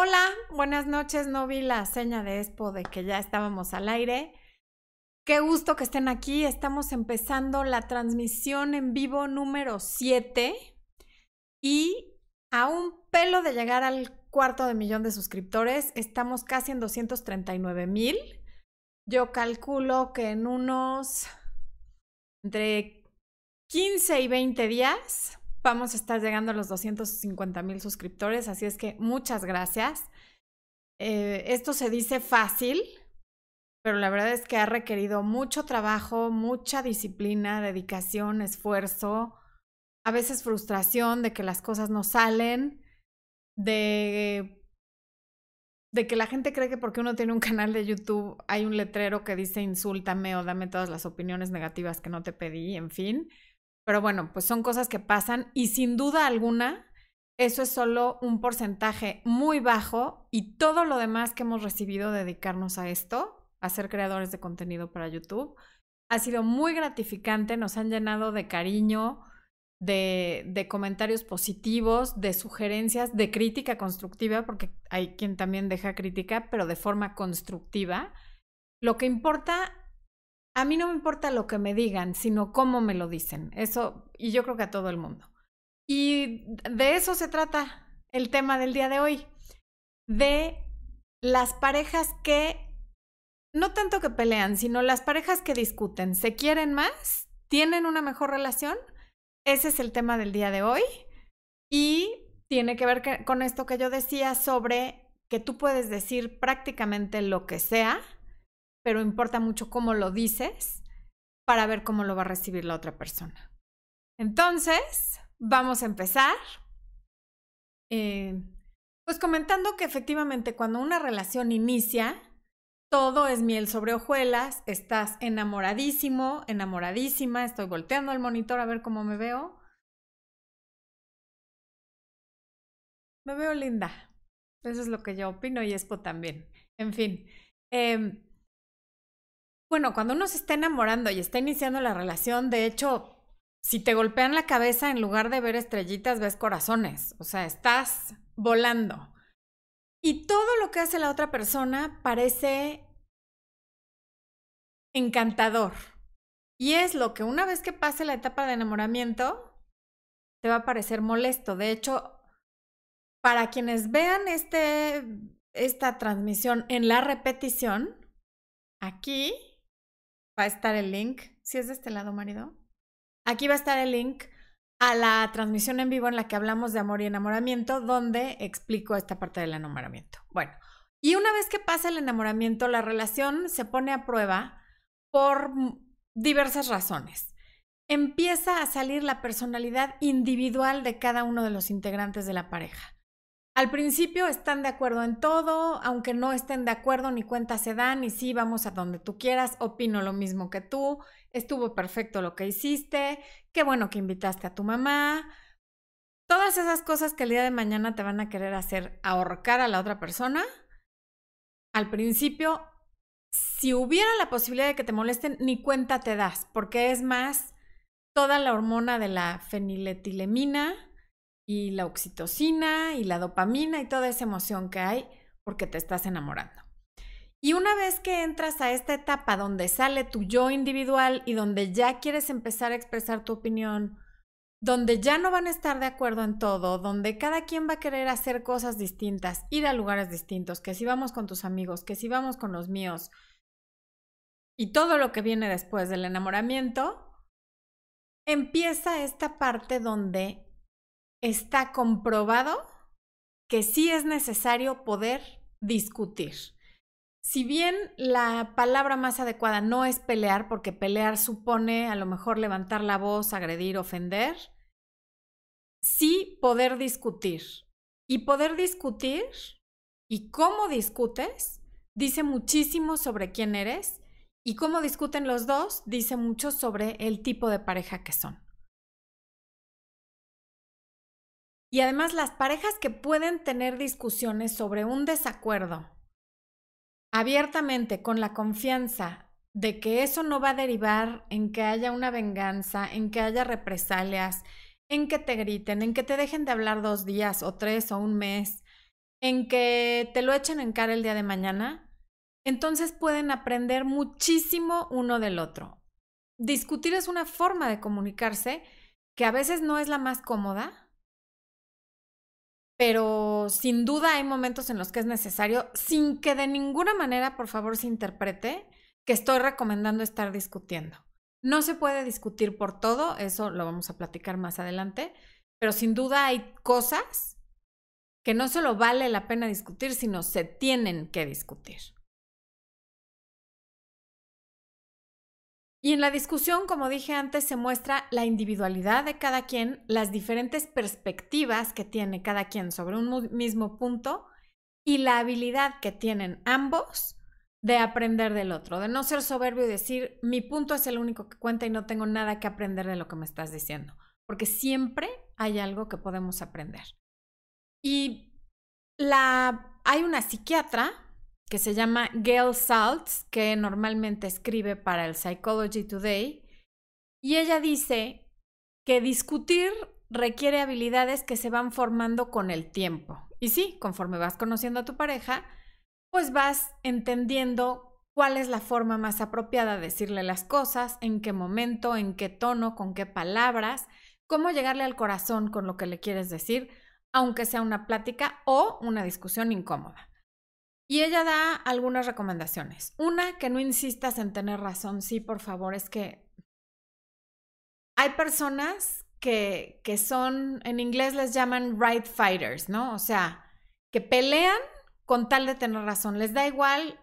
Hola, buenas noches. No vi la seña de Expo de que ya estábamos al aire. Qué gusto que estén aquí. Estamos empezando la transmisión en vivo número 7 y a un pelo de llegar al cuarto de millón de suscriptores, estamos casi en 239 mil. Yo calculo que en unos entre 15 y 20 días vamos a estar llegando a los 250 mil suscriptores, así es que muchas gracias. Eh, esto se dice fácil, pero la verdad es que ha requerido mucho trabajo, mucha disciplina, dedicación, esfuerzo, a veces frustración de que las cosas no salen, de de que la gente cree que porque uno tiene un canal de YouTube hay un letrero que dice insúltame o dame todas las opiniones negativas que no te pedí, en fin. Pero bueno, pues son cosas que pasan y sin duda alguna eso es solo un porcentaje muy bajo y todo lo demás que hemos recibido dedicarnos a esto, a ser creadores de contenido para YouTube, ha sido muy gratificante, nos han llenado de cariño, de, de, comentarios positivos, de sugerencias, de crítica constructiva, porque hay quien también deja crítica, pero de forma constructiva. Lo que importa a mí no me importa lo que me digan, sino cómo me lo dicen. Eso, y yo creo que a todo el mundo. Y de eso se trata el tema del día de hoy. De las parejas que, no tanto que pelean, sino las parejas que discuten, se quieren más, tienen una mejor relación. Ese es el tema del día de hoy. Y tiene que ver con esto que yo decía sobre que tú puedes decir prácticamente lo que sea pero importa mucho cómo lo dices para ver cómo lo va a recibir la otra persona. Entonces, vamos a empezar. Eh, pues comentando que efectivamente cuando una relación inicia, todo es miel sobre hojuelas, estás enamoradísimo, enamoradísima, estoy volteando al monitor a ver cómo me veo. Me veo linda. Eso es lo que yo opino y Expo también. En fin, eh, bueno, cuando uno se está enamorando y está iniciando la relación, de hecho, si te golpean la cabeza, en lugar de ver estrellitas, ves corazones. O sea, estás volando. Y todo lo que hace la otra persona parece encantador. Y es lo que una vez que pase la etapa de enamoramiento, te va a parecer molesto. De hecho, para quienes vean este, esta transmisión en la repetición, aquí va a estar el link. Si es de este lado, marido. Aquí va a estar el link a la transmisión en vivo en la que hablamos de amor y enamoramiento, donde explico esta parte del enamoramiento. Bueno, y una vez que pasa el enamoramiento, la relación se pone a prueba por diversas razones. Empieza a salir la personalidad individual de cada uno de los integrantes de la pareja. Al principio están de acuerdo en todo, aunque no estén de acuerdo ni cuenta se dan y sí, vamos a donde tú quieras, opino lo mismo que tú, estuvo perfecto lo que hiciste, qué bueno que invitaste a tu mamá. Todas esas cosas que el día de mañana te van a querer hacer ahorcar a la otra persona. Al principio, si hubiera la posibilidad de que te molesten, ni cuenta te das, porque es más toda la hormona de la feniletilemina y la oxitocina y la dopamina y toda esa emoción que hay porque te estás enamorando. Y una vez que entras a esta etapa donde sale tu yo individual y donde ya quieres empezar a expresar tu opinión, donde ya no van a estar de acuerdo en todo, donde cada quien va a querer hacer cosas distintas, ir a lugares distintos, que si vamos con tus amigos, que si vamos con los míos, y todo lo que viene después del enamoramiento, empieza esta parte donde está comprobado que sí es necesario poder discutir. Si bien la palabra más adecuada no es pelear, porque pelear supone a lo mejor levantar la voz, agredir, ofender, sí poder discutir. Y poder discutir y cómo discutes dice muchísimo sobre quién eres y cómo discuten los dos dice mucho sobre el tipo de pareja que son. Y además las parejas que pueden tener discusiones sobre un desacuerdo abiertamente, con la confianza de que eso no va a derivar en que haya una venganza, en que haya represalias, en que te griten, en que te dejen de hablar dos días o tres o un mes, en que te lo echen en cara el día de mañana, entonces pueden aprender muchísimo uno del otro. Discutir es una forma de comunicarse que a veces no es la más cómoda, pero sin duda hay momentos en los que es necesario, sin que de ninguna manera, por favor, se interprete que estoy recomendando estar discutiendo. No se puede discutir por todo, eso lo vamos a platicar más adelante, pero sin duda hay cosas que no solo vale la pena discutir, sino se tienen que discutir. Y en la discusión, como dije antes, se muestra la individualidad de cada quien, las diferentes perspectivas que tiene cada quien sobre un mismo punto y la habilidad que tienen ambos de aprender del otro, de no ser soberbio y decir, mi punto es el único que cuenta y no tengo nada que aprender de lo que me estás diciendo, porque siempre hay algo que podemos aprender. Y la, hay una psiquiatra que se llama Gail Saltz, que normalmente escribe para el Psychology Today, y ella dice que discutir requiere habilidades que se van formando con el tiempo. Y sí, conforme vas conociendo a tu pareja, pues vas entendiendo cuál es la forma más apropiada de decirle las cosas, en qué momento, en qué tono, con qué palabras, cómo llegarle al corazón con lo que le quieres decir, aunque sea una plática o una discusión incómoda. Y ella da algunas recomendaciones. Una, que no insistas en tener razón. Sí, por favor, es que hay personas que, que son, en inglés les llaman right fighters, ¿no? O sea, que pelean con tal de tener razón. Les da igual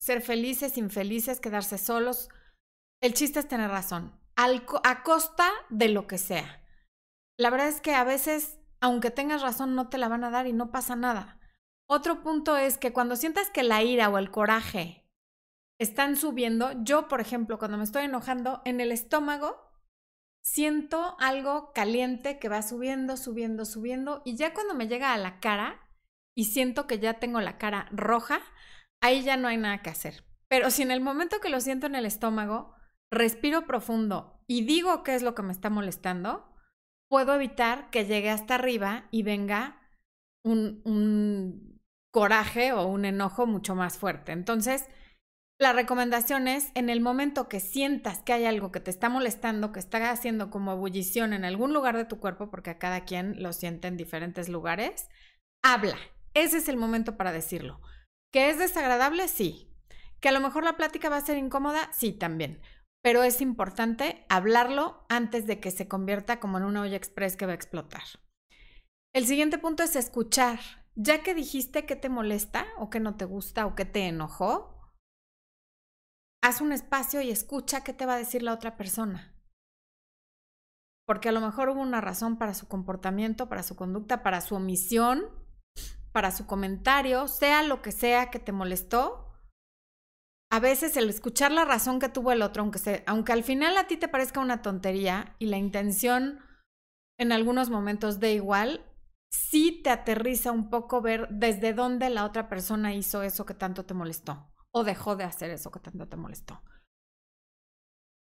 ser felices, infelices, quedarse solos. El chiste es tener razón, a costa de lo que sea. La verdad es que a veces, aunque tengas razón, no te la van a dar y no pasa nada. Otro punto es que cuando sientas que la ira o el coraje están subiendo, yo, por ejemplo, cuando me estoy enojando, en el estómago siento algo caliente que va subiendo, subiendo, subiendo, y ya cuando me llega a la cara y siento que ya tengo la cara roja, ahí ya no hay nada que hacer. Pero si en el momento que lo siento en el estómago, respiro profundo y digo qué es lo que me está molestando, puedo evitar que llegue hasta arriba y venga un, un coraje o un enojo mucho más fuerte. Entonces, la recomendación es, en el momento que sientas que hay algo que te está molestando, que está haciendo como ebullición en algún lugar de tu cuerpo, porque a cada quien lo siente en diferentes lugares, habla. Ese es el momento para decirlo. ¿Que es desagradable? Sí. ¿Que a lo mejor la plática va a ser incómoda? Sí, también. Pero es importante hablarlo antes de que se convierta como en una olla express que va a explotar. El siguiente punto es escuchar ya que dijiste que te molesta o que no te gusta o que te enojó, haz un espacio y escucha qué te va a decir la otra persona. Porque a lo mejor hubo una razón para su comportamiento, para su conducta, para su omisión, para su comentario, sea lo que sea que te molestó. A veces el escuchar la razón que tuvo el otro, aunque, aunque al final a ti te parezca una tontería y la intención en algunos momentos de igual, sí te aterriza un poco ver desde dónde la otra persona hizo eso que tanto te molestó o dejó de hacer eso que tanto te molestó.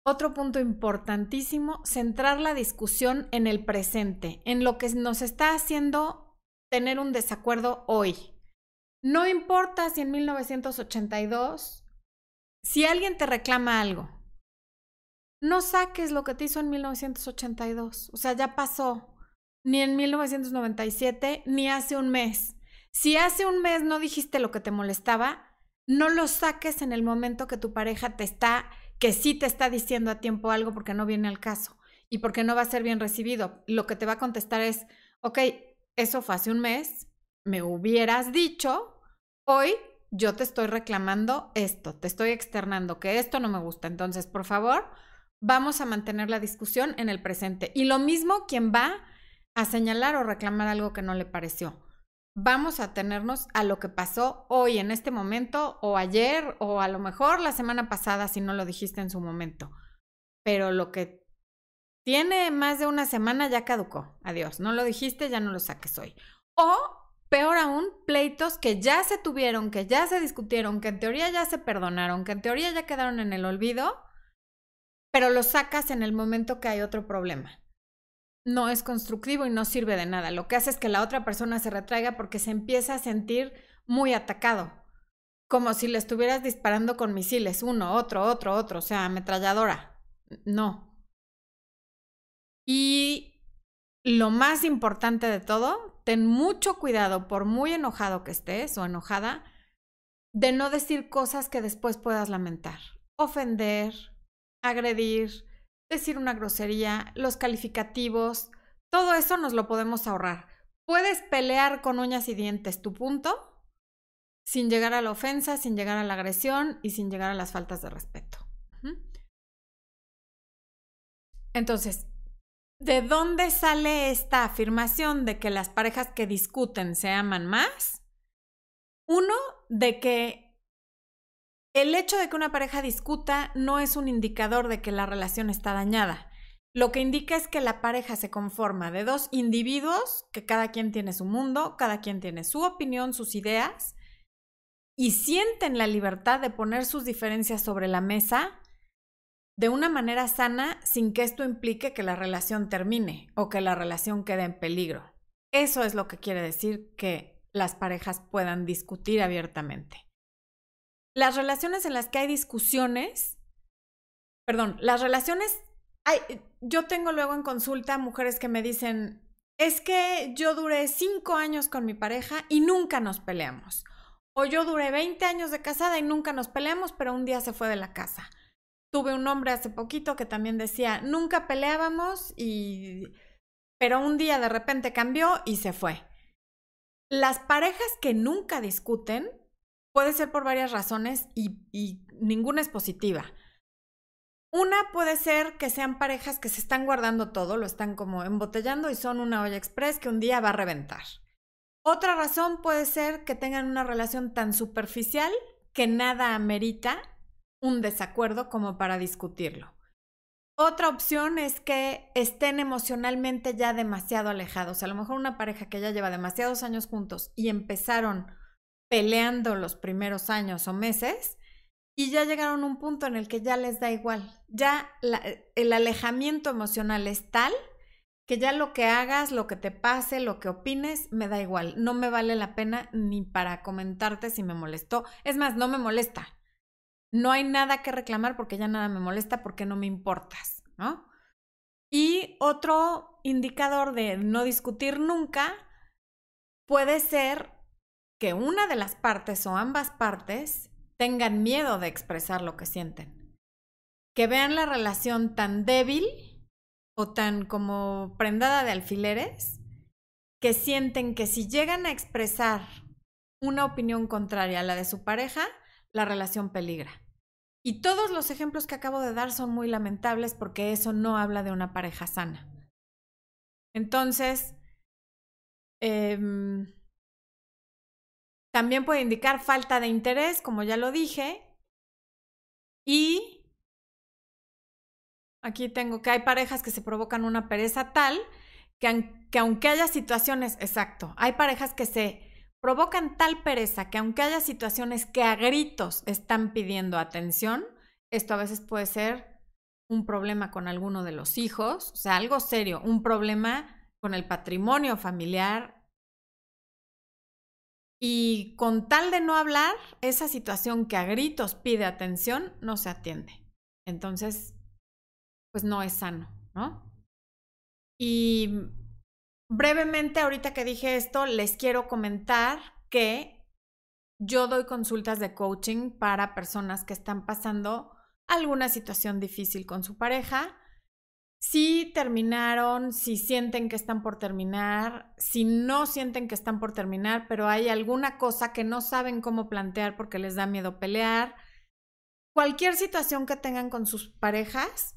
Otro punto importantísimo, centrar la discusión en el presente, en lo que nos está haciendo tener un desacuerdo hoy. No importa si en 1982, si alguien te reclama algo, no saques lo que te hizo en 1982, o sea, ya pasó, ni en 1997, ni hace un mes. Si hace un mes no dijiste lo que te molestaba, no lo saques en el momento que tu pareja te está, que sí te está diciendo a tiempo algo porque no viene al caso y porque no va a ser bien recibido. Lo que te va a contestar es, ok, eso fue hace un mes, me hubieras dicho, hoy yo te estoy reclamando esto, te estoy externando que esto no me gusta. Entonces, por favor, vamos a mantener la discusión en el presente. Y lo mismo quien va a señalar o reclamar algo que no le pareció. Vamos a tenernos a lo que pasó hoy, en este momento, o ayer, o a lo mejor la semana pasada, si no lo dijiste en su momento. Pero lo que tiene más de una semana ya caducó. Adiós. No lo dijiste, ya no lo saques hoy. O, peor aún, pleitos que ya se tuvieron, que ya se discutieron, que en teoría ya se perdonaron, que en teoría ya quedaron en el olvido, pero lo sacas en el momento que hay otro problema. No es constructivo y no sirve de nada. Lo que hace es que la otra persona se retraiga porque se empieza a sentir muy atacado, como si le estuvieras disparando con misiles, uno, otro, otro, otro, o sea, ametralladora. No. Y lo más importante de todo, ten mucho cuidado, por muy enojado que estés o enojada, de no decir cosas que después puedas lamentar. Ofender, agredir, decir una grosería, los calificativos, todo eso nos lo podemos ahorrar. Puedes pelear con uñas y dientes tu punto sin llegar a la ofensa, sin llegar a la agresión y sin llegar a las faltas de respeto. Entonces, ¿de dónde sale esta afirmación de que las parejas que discuten se aman más? Uno, de que el hecho de que una pareja discuta no es un indicador de que la relación está dañada. Lo que indica es que la pareja se conforma de dos individuos, que cada quien tiene su mundo, cada quien tiene su opinión, sus ideas, y sienten la libertad de poner sus diferencias sobre la mesa de una manera sana sin que esto implique que la relación termine o que la relación quede en peligro. Eso es lo que quiere decir que las parejas puedan discutir abiertamente las relaciones en las que hay discusiones, perdón, las relaciones, hay, yo tengo luego en consulta mujeres que me dicen, es que yo duré cinco años con mi pareja y nunca nos peleamos. O yo duré 20 años de casada y nunca nos peleamos, pero un día se fue de la casa. Tuve un hombre hace poquito que también decía, nunca peleábamos y... pero un día de repente cambió y se fue. Las parejas que nunca discuten Puede ser por varias razones y, ninguna es positiva. Una puede ser que sean parejas que se están guardando todo, lo están como embotellando y son una olla express que un día va a reventar. Otra razón puede ser que tengan una relación tan superficial que nada amerita un desacuerdo como para discutirlo. Otra opción es que estén emocionalmente ya demasiado alejados. A lo mejor una pareja que ya lleva demasiados años juntos y empezaron peleando los primeros años o meses y ya llegaron a un punto en el que ya les da igual. Ya el alejamiento emocional es tal que ya lo que hagas, lo que te pase, lo que opines, me da igual. No me vale la pena ni para comentarte si me molestó. Es más, no me molesta. No hay nada que reclamar porque ya nada me molesta porque no me importas, ¿no? Y otro indicador de no discutir nunca puede ser que una de las partes o ambas partes tengan miedo de expresar lo que sienten. Que vean la relación tan débil o tan como prendada de alfileres, que sienten que si llegan a expresar una opinión contraria a la de su pareja, la relación peligra. Y todos los ejemplos que acabo de dar son muy lamentables porque eso no habla de una pareja sana. Entonces, eh, también puede indicar falta de interés, como ya lo dije. Y aquí tengo que hay parejas que se provocan una pereza tal que, que aunque haya situaciones, exacto, hay parejas que se provocan tal pereza que aunque haya situaciones que a gritos están pidiendo atención, esto a veces puede ser un problema con alguno de los hijos, o sea, algo serio, un problema con el patrimonio familiar, y con tal de no hablar, esa situación que a gritos pide atención no se atiende. Entonces, pues no es sano, ¿no? Y brevemente, ahorita que dije esto, les quiero comentar que yo doy consultas de coaching para personas que están pasando alguna situación difícil con su pareja si terminaron, si sienten que están por terminar, si no sienten que están por terminar, pero hay alguna cosa que no saben cómo plantear porque les da miedo pelear. Cualquier situación que tengan con sus parejas,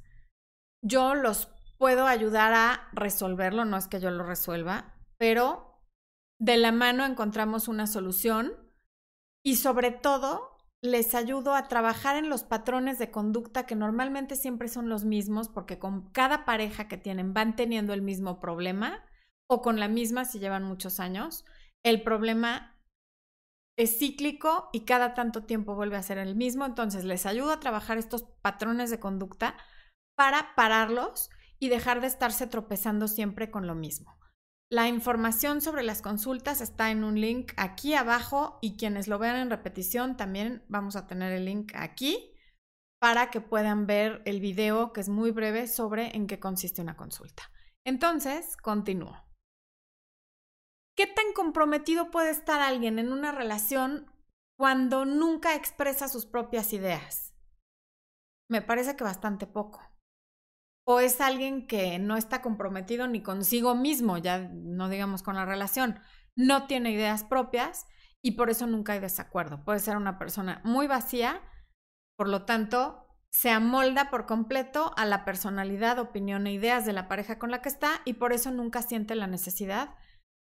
yo los puedo ayudar a resolverlo, no es que yo lo resuelva, pero de la mano encontramos una solución y sobre todo les ayudo a trabajar en los patrones de conducta que normalmente siempre son los mismos porque con cada pareja que tienen van teniendo el mismo problema o con la misma si llevan muchos años. El problema es cíclico y cada tanto tiempo vuelve a ser el mismo. Entonces les ayudo a trabajar estos patrones de conducta para pararlos y dejar de estarse tropezando siempre con lo mismo. La información sobre las consultas está en un link aquí abajo y quienes lo vean en repetición también vamos a tener el link aquí para que puedan ver el video que es muy breve sobre en qué consiste una consulta. Entonces, continúo. ¿Qué tan comprometido puede estar alguien en una relación cuando nunca expresa sus propias ideas? Me parece que bastante poco. O es alguien que no está comprometido ni consigo mismo, ya no digamos con la relación, no tiene ideas propias y por eso nunca hay desacuerdo. Puede ser una persona muy vacía, por lo tanto, se amolda por completo a la personalidad, opinión e ideas de la pareja con la que está y por eso nunca siente la necesidad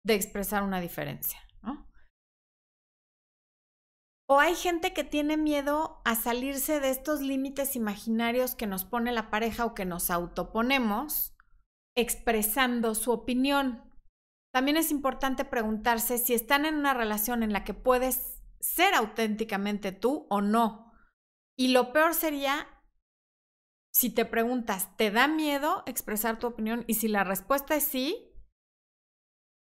de expresar una diferencia. O hay gente que tiene miedo a salirse de estos límites imaginarios que nos pone la pareja o que nos autoponemos expresando su opinión. También es importante preguntarse si están en una relación en la que puedes ser auténticamente tú o no. Y lo peor sería si te preguntas, ¿te da miedo expresar tu opinión? Y si la respuesta es sí,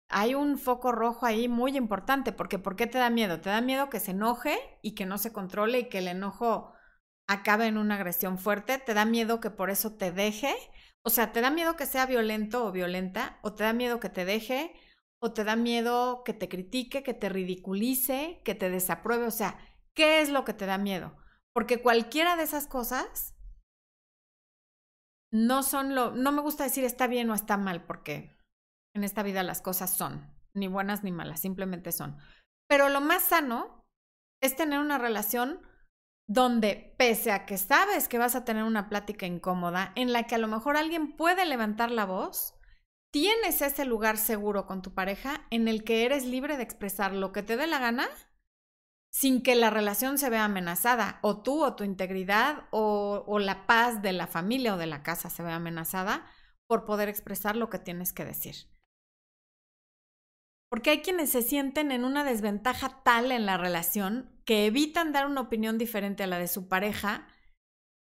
hay un foco rojo ahí muy importante, porque ¿por qué te da miedo? Te da miedo que se enoje y que no se controle y que el enojo acabe en una agresión fuerte, te da miedo que por eso te deje, o sea, te da miedo que sea violento o violenta, o te da miedo que te deje, o te da miedo que te critique, que te ridiculice, que te desapruebe, o sea, ¿qué es lo que te da miedo? Porque cualquiera de esas cosas no son lo, no me gusta decir está bien o está mal, porque en esta vida las cosas son, ni buenas ni malas, simplemente son. Pero lo más sano es tener una relación donde, pese a que sabes que vas a tener una plática incómoda, en la que a lo mejor alguien puede levantar la voz, tienes ese lugar seguro con tu pareja en el que eres libre de expresar lo que te dé la gana sin que la relación se vea amenazada, o tú o tu integridad o, o la paz de la familia o de la casa se vea amenazada por poder expresar lo que tienes que decir. Porque hay quienes se sienten en una desventaja tal en la relación que evitan dar una opinión diferente a la de su pareja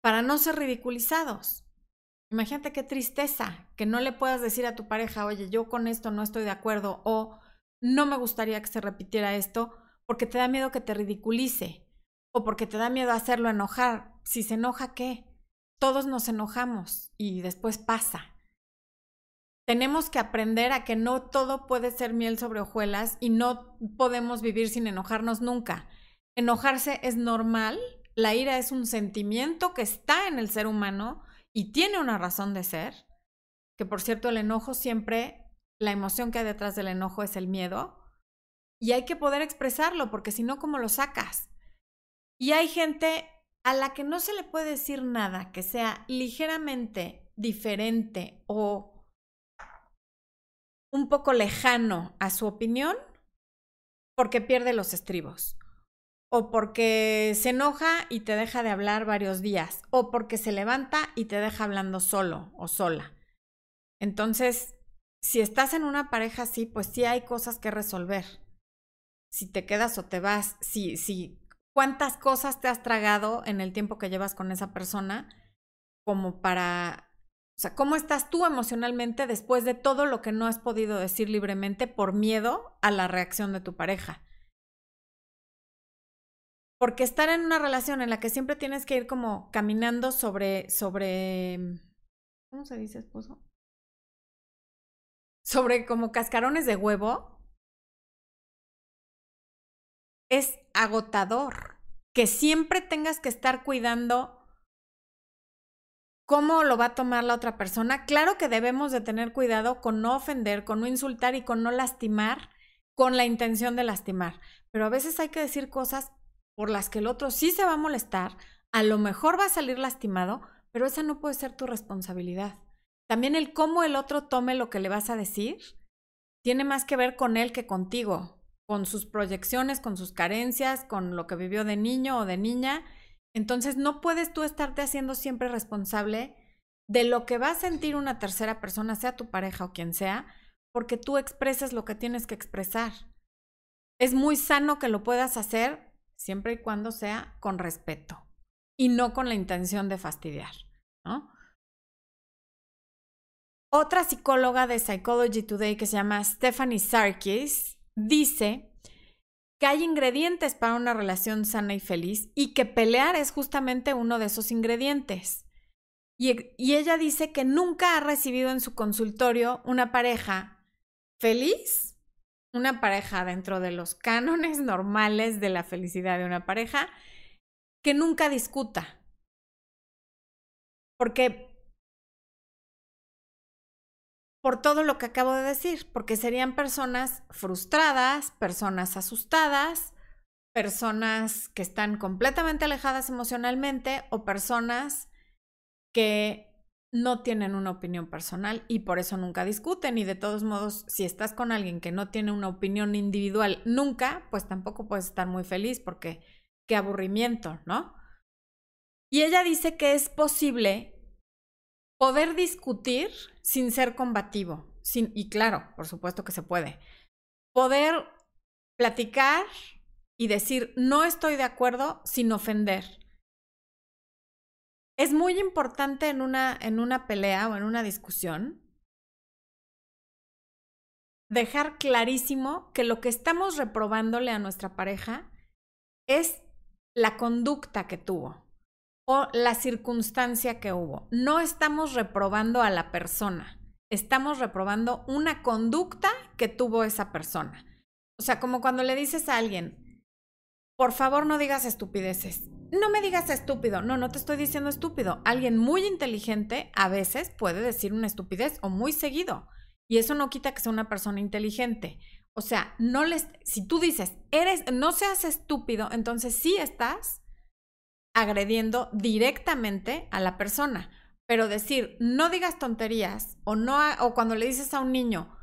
para no ser ridiculizados. Imagínate qué tristeza que no le puedas decir a tu pareja, oye, yo con esto no estoy de acuerdo o no me gustaría que se repitiera esto porque te da miedo que te ridiculice o porque te da miedo hacerlo enojar. Si se enoja, ¿qué? Todos nos enojamos y después pasa. Tenemos que aprender a que no todo puede ser miel sobre hojuelas y no podemos vivir sin enojarnos nunca. Enojarse es normal, la ira es un sentimiento que está en el ser humano y tiene una razón de ser, que por cierto el enojo siempre, la emoción que hay detrás del enojo es el miedo, y hay que poder expresarlo porque si no, ¿cómo lo sacas? Y hay gente a la que no se le puede decir nada que sea ligeramente diferente o un poco lejano a su opinión porque pierde los estribos, o porque se enoja y te deja de hablar varios días, o porque se levanta y te deja hablando solo o sola. Entonces, si estás en una pareja así, pues sí hay cosas que resolver. Si te quedas o te vas, si, si, cuántas cosas te has tragado en el tiempo que llevas con esa persona como para o sea, ¿cómo estás tú emocionalmente después de todo lo que no has podido decir libremente por miedo a la reacción de tu pareja? Porque estar en una relación en la que siempre tienes que ir como caminando sobre, sobre, ¿cómo se dice esposo? Sobre como cascarones de huevo, es agotador. Que siempre tengas que estar cuidando cómo lo va a tomar la otra persona. Claro que debemos de tener cuidado con no ofender, con no insultar y con no lastimar con la intención de lastimar. Pero a veces hay que decir cosas por las que el otro sí se va a molestar, a lo mejor va a salir lastimado, pero esa no puede ser tu responsabilidad. También el cómo el otro tome lo que le vas a decir tiene más que ver con él que contigo, con sus proyecciones, con sus carencias, con lo que vivió de niño o de niña entonces no puedes tú estarte haciendo siempre responsable de lo que va a sentir una tercera persona, sea tu pareja o quien sea, porque tú expresas lo que tienes que expresar. Es muy sano que lo puedas hacer siempre y cuando sea con respeto y no con la intención de fastidiar, ¿no? Otra psicóloga de Psychology Today que se llama Stephanie Sarkis dice que hay ingredientes para una relación sana y feliz y que pelear es justamente uno de esos ingredientes. Y, y, ella dice que nunca ha recibido en su consultorio una pareja feliz, una pareja dentro de los cánones normales de la felicidad de una pareja, que nunca discuta. Porque por todo lo que acabo de decir, porque serían personas frustradas, personas asustadas, personas que están completamente alejadas emocionalmente o personas que no tienen una opinión personal y por eso nunca discuten y de todos modos si estás con alguien que no tiene una opinión individual nunca, pues tampoco puedes estar muy feliz porque qué aburrimiento, ¿no? Y ella dice que es posible poder discutir sin ser combativo. Sin, y claro, por supuesto que se puede. Poder platicar y decir no estoy de acuerdo sin ofender. Es muy importante en una, en una pelea o en una discusión dejar clarísimo que lo que estamos reprobándole a nuestra pareja es la conducta que tuvo o la circunstancia que hubo. No estamos reprobando a la persona, estamos reprobando una conducta que tuvo esa persona. O sea, como cuando le dices a alguien, por favor no digas estupideces. No me digas estúpido. No, no te estoy diciendo estúpido. Alguien muy inteligente a veces puede decir una estupidez o muy seguido. Y eso no quita que sea una persona inteligente. O sea, no les, si tú dices, eres, no seas estúpido, entonces sí estás agrediendo directamente a la persona. Pero decir, no digas tonterías o, no, o cuando le dices a un niño,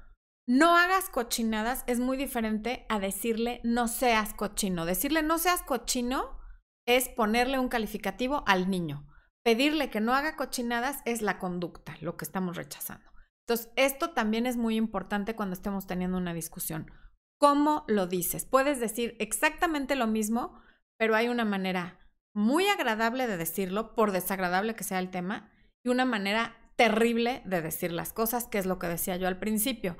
no hagas cochinadas, es muy diferente a decirle, no seas cochino. Decirle, no seas cochino es ponerle un calificativo al niño. Pedirle que no haga cochinadas es la conducta, lo que estamos rechazando. Entonces, esto también es muy importante cuando estemos teniendo una discusión. ¿Cómo lo dices? Puedes decir exactamente lo mismo, pero hay una manera muy agradable de decirlo, por desagradable que sea el tema, y una manera terrible de decir las cosas, que es lo que decía yo al principio.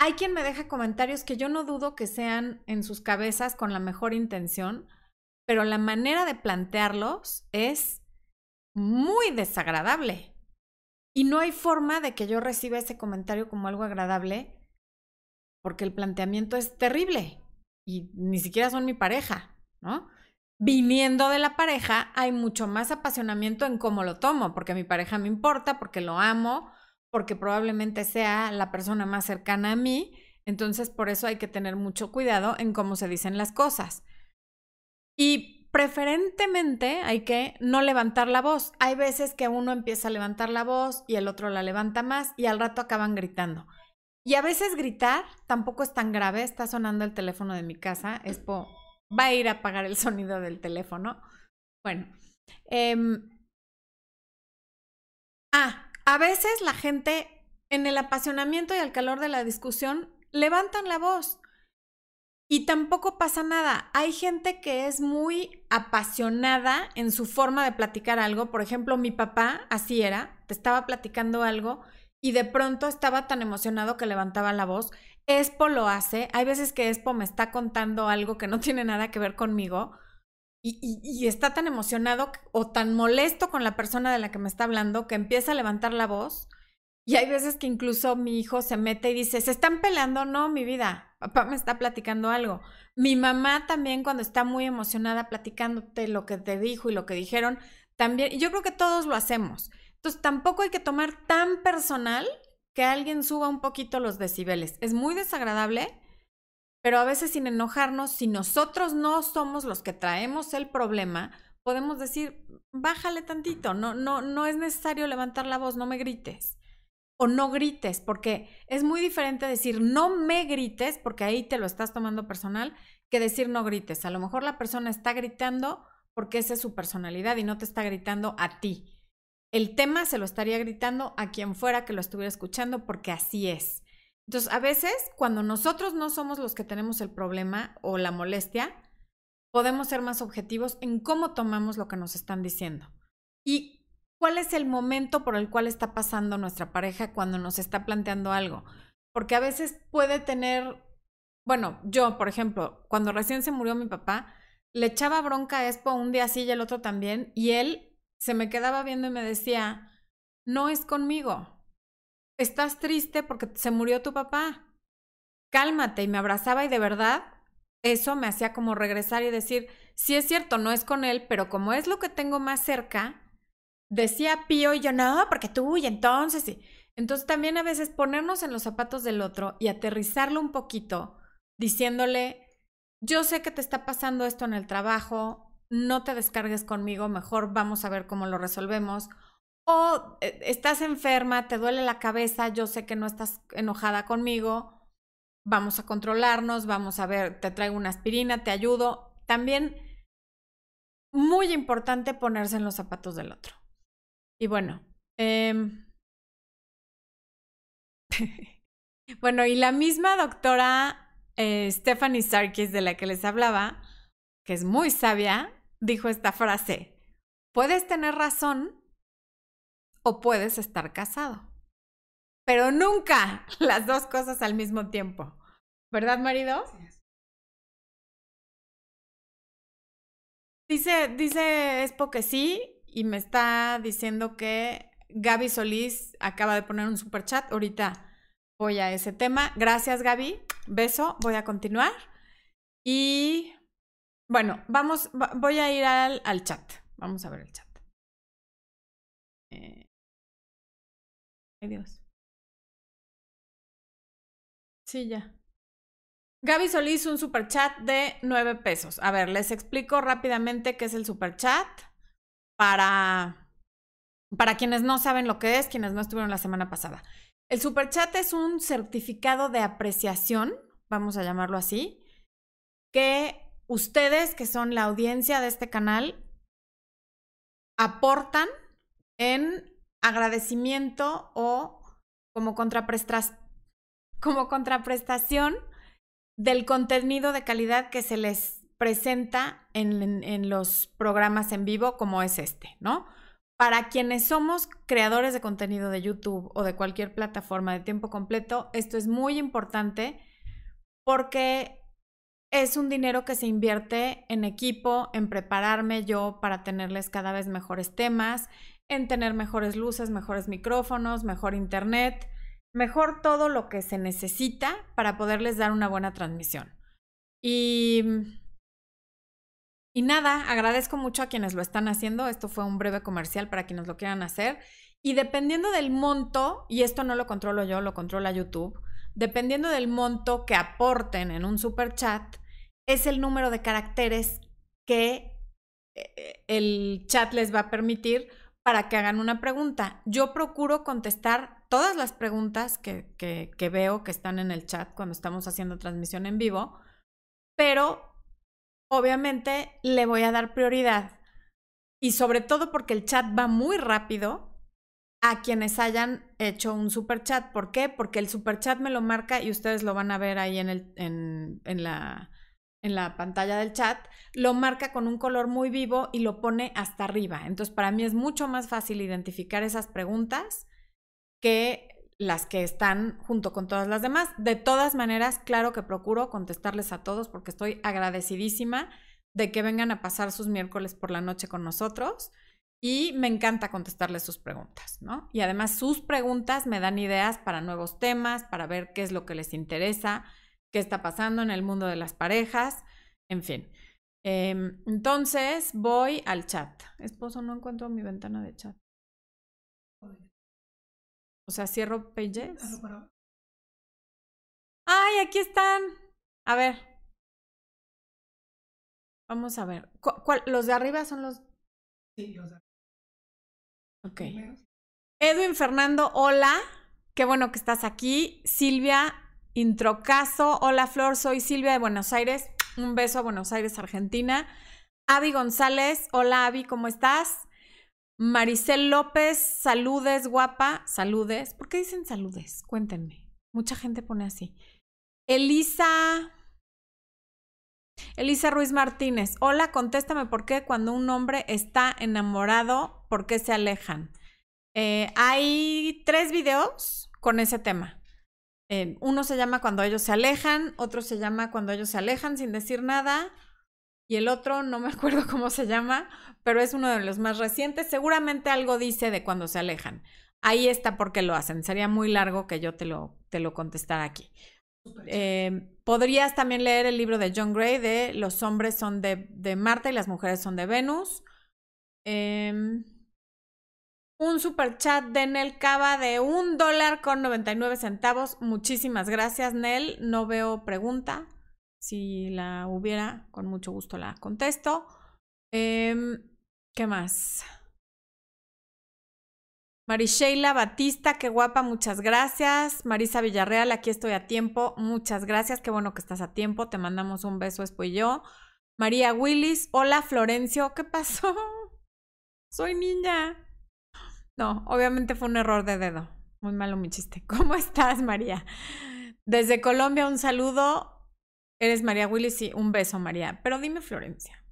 Hay quien me deja comentarios que yo no dudo que sean en sus cabezas con la mejor intención, pero la manera de plantearlos es muy desagradable. Y no hay forma de que yo reciba ese comentario como algo agradable, porque el planteamiento es terrible y ni siquiera son mi pareja, ¿no? Viniendo de la pareja, hay mucho más apasionamiento en cómo lo tomo, porque mi pareja me importa, porque lo amo, porque probablemente sea la persona más cercana a mí. Entonces, por eso hay que tener mucho cuidado en cómo se dicen las cosas. Y preferentemente hay que no levantar la voz. Hay veces que uno empieza a levantar la voz y el otro la levanta más y al rato acaban gritando. Y a veces gritar tampoco es tan grave. Está sonando el teléfono de mi casa. Es po va a ir a apagar el sonido del teléfono. Bueno. Em, ah, a veces la gente en el apasionamiento y al calor de la discusión levantan la voz. Y tampoco pasa nada. Hay gente que es muy apasionada en su forma de platicar algo. Por ejemplo, mi papá así era, te estaba platicando algo y de pronto estaba tan emocionado que levantaba la voz. Espo lo hace. Hay veces que Espo me está contando algo que no tiene nada que ver conmigo y, y, está tan emocionado o tan molesto con la persona de la que me está hablando que empieza a levantar la voz. Y hay veces que incluso mi hijo se mete y dice, ¿se están peleando? No, mi vida, papá me está platicando algo. Mi mamá también cuando está muy emocionada platicándote lo que te dijo y lo que dijeron, también, y yo creo que todos lo hacemos. Entonces tampoco hay que tomar tan personal que alguien suba un poquito los decibeles. Es muy desagradable, pero a veces sin enojarnos, si nosotros no somos los que traemos el problema, podemos decir, bájale tantito, no, no, no es necesario levantar la voz, no me grites. O no grites, porque es muy diferente decir no me grites, porque ahí te lo estás tomando personal, que decir no grites. A lo mejor la persona está gritando porque esa es su personalidad y no te está gritando a ti el tema se lo estaría gritando a quien fuera que lo estuviera escuchando porque así es. Entonces, a veces, cuando nosotros no somos los que tenemos el problema o la molestia, podemos ser más objetivos en cómo tomamos lo que nos están diciendo. Y cuál es el momento por el cual está pasando nuestra pareja cuando nos está planteando algo. Porque a veces puede tener, bueno, yo, por ejemplo, cuando recién se murió mi papá, le echaba bronca a Expo un día así y el otro también, y él se me quedaba viendo y me decía, no es conmigo, estás triste porque se murió tu papá, cálmate, y me abrazaba y de verdad eso me hacía como regresar y decir, sí es cierto, no es con él, pero como es lo que tengo más cerca, decía Pío y yo, no, porque tú y entonces, sí. Entonces también a veces ponernos en los zapatos del otro y aterrizarlo un poquito, diciéndole, yo sé que te está pasando esto en el trabajo, no te descargues conmigo, mejor vamos a ver cómo lo resolvemos. O eh, estás enferma, te duele la cabeza, yo sé que no estás enojada conmigo, vamos a controlarnos, vamos a ver, te traigo una aspirina, te ayudo. También muy importante ponerse en los zapatos del otro. Y bueno, em, bueno, y la misma doctora eh, Stephanie Sarkis de la que les hablaba, que es muy sabia, dijo esta frase, puedes tener razón o puedes estar casado pero nunca las dos cosas al mismo tiempo. ¿Verdad, marido? Dice, dice Espo que sí y me está diciendo que Gaby Solís acaba de poner un super chat. Ahorita voy a ese tema. Gracias, Gaby. Beso. Voy a continuar. Y bueno, vamos, voy a ir al, al chat. Vamos a ver el chat. Eh, ay, Dios. Sí, ya. Gaby Solís, un super chat de nueve pesos. A ver, les explico rápidamente qué es el super chat para, para quienes no saben lo que es, quienes no estuvieron la semana pasada. El super chat es un certificado de apreciación, vamos a llamarlo así, que ustedes, que son la audiencia de este canal, aportan en agradecimiento o como como contraprestación del contenido de calidad que se les presenta en, en, los programas en vivo como es este, ¿no? Para quienes somos creadores de contenido de YouTube o de cualquier plataforma de tiempo completo, esto es muy importante porque es un dinero que se invierte en equipo, en prepararme yo para tenerles cada vez mejores temas, en tener mejores luces, mejores micrófonos, mejor internet, mejor todo lo que se necesita para poderles dar una buena transmisión. Y, y nada, agradezco mucho a quienes lo están haciendo. Esto fue un breve comercial para quienes lo quieran hacer. Y dependiendo del monto, y esto no lo controlo yo, lo controla YouTube, dependiendo del monto que aporten en un super chat, es el número de caracteres que eh, el chat les va a permitir para que hagan una pregunta. Yo procuro contestar todas las preguntas que, veo que están en el chat cuando estamos haciendo transmisión en vivo, pero obviamente le voy a dar prioridad. Y sobre todo porque el chat va muy rápido a quienes hayan hecho un super chat. ¿Por qué? Porque el super chat me lo marca y ustedes lo van a ver ahí en, el, en, la en la pantalla del chat, lo marca con un color muy vivo y lo pone hasta arriba. Entonces, para mí es mucho más fácil identificar esas preguntas que las que están junto con todas las demás. De todas maneras, claro que procuro contestarles a todos porque estoy agradecidísima de que vengan a pasar sus miércoles por la noche con nosotros y me encanta contestarles sus preguntas, ¿no? Y además sus preguntas me dan ideas para nuevos temas, para ver qué es lo que les interesa, qué está pasando en el mundo de las parejas, en fin. Em, entonces voy al chat. Esposo, no encuentro mi ventana de chat. O sea, cierro pages. ¡Ay, aquí están! A ver. Vamos a ver. ¿Los de arriba son los...? Sí, los de arriba. Ok. Edwin Fernando, hola. Qué bueno que estás aquí. Silvia Introcaso. Hola Flor, soy Silvia de Buenos Aires. Un beso a Buenos Aires, Argentina. Avi González, hola Avi, ¿cómo estás? Maricel López, saludes, guapa, saludes. ¿Por qué dicen saludes? Cuéntenme. Mucha gente pone así. Elisa Elisa Ruiz Martínez, hola, contéstame por qué cuando un hombre está enamorado, ¿por qué se alejan? Eh, hay tres videos con ese tema. Eh, uno se llama Cuando ellos se alejan, otro se llama Cuando ellos se alejan sin decir nada, y el otro no me acuerdo cómo se llama, pero es uno de los más recientes. Seguramente algo dice de cuando se alejan. Ahí está por qué lo hacen. Sería muy largo que yo te lo, te lo contestara aquí. Eh, podrías también leer el libro de John Gray de Los hombres son de, de Marte y las mujeres son de Venus. Eh, un super chat de Nel Cava de un dólar con 99 centavos. Muchísimas gracias, Nel. No veo pregunta. Si la hubiera, con mucho gusto la contesto. Eh, ¿Qué más? Marisheila Batista, qué guapa, muchas gracias. Marisa Villarreal, aquí estoy a tiempo, muchas gracias, qué bueno que estás a tiempo, te mandamos un beso, Espo y yo. María Willis, hola Florencio, ¿qué pasó? Soy niña. No, obviamente fue un error de dedo. Muy malo mi chiste. ¿Cómo estás, María? Desde Colombia, un saludo. Eres María Willis y un beso, María. Pero dime Florencia.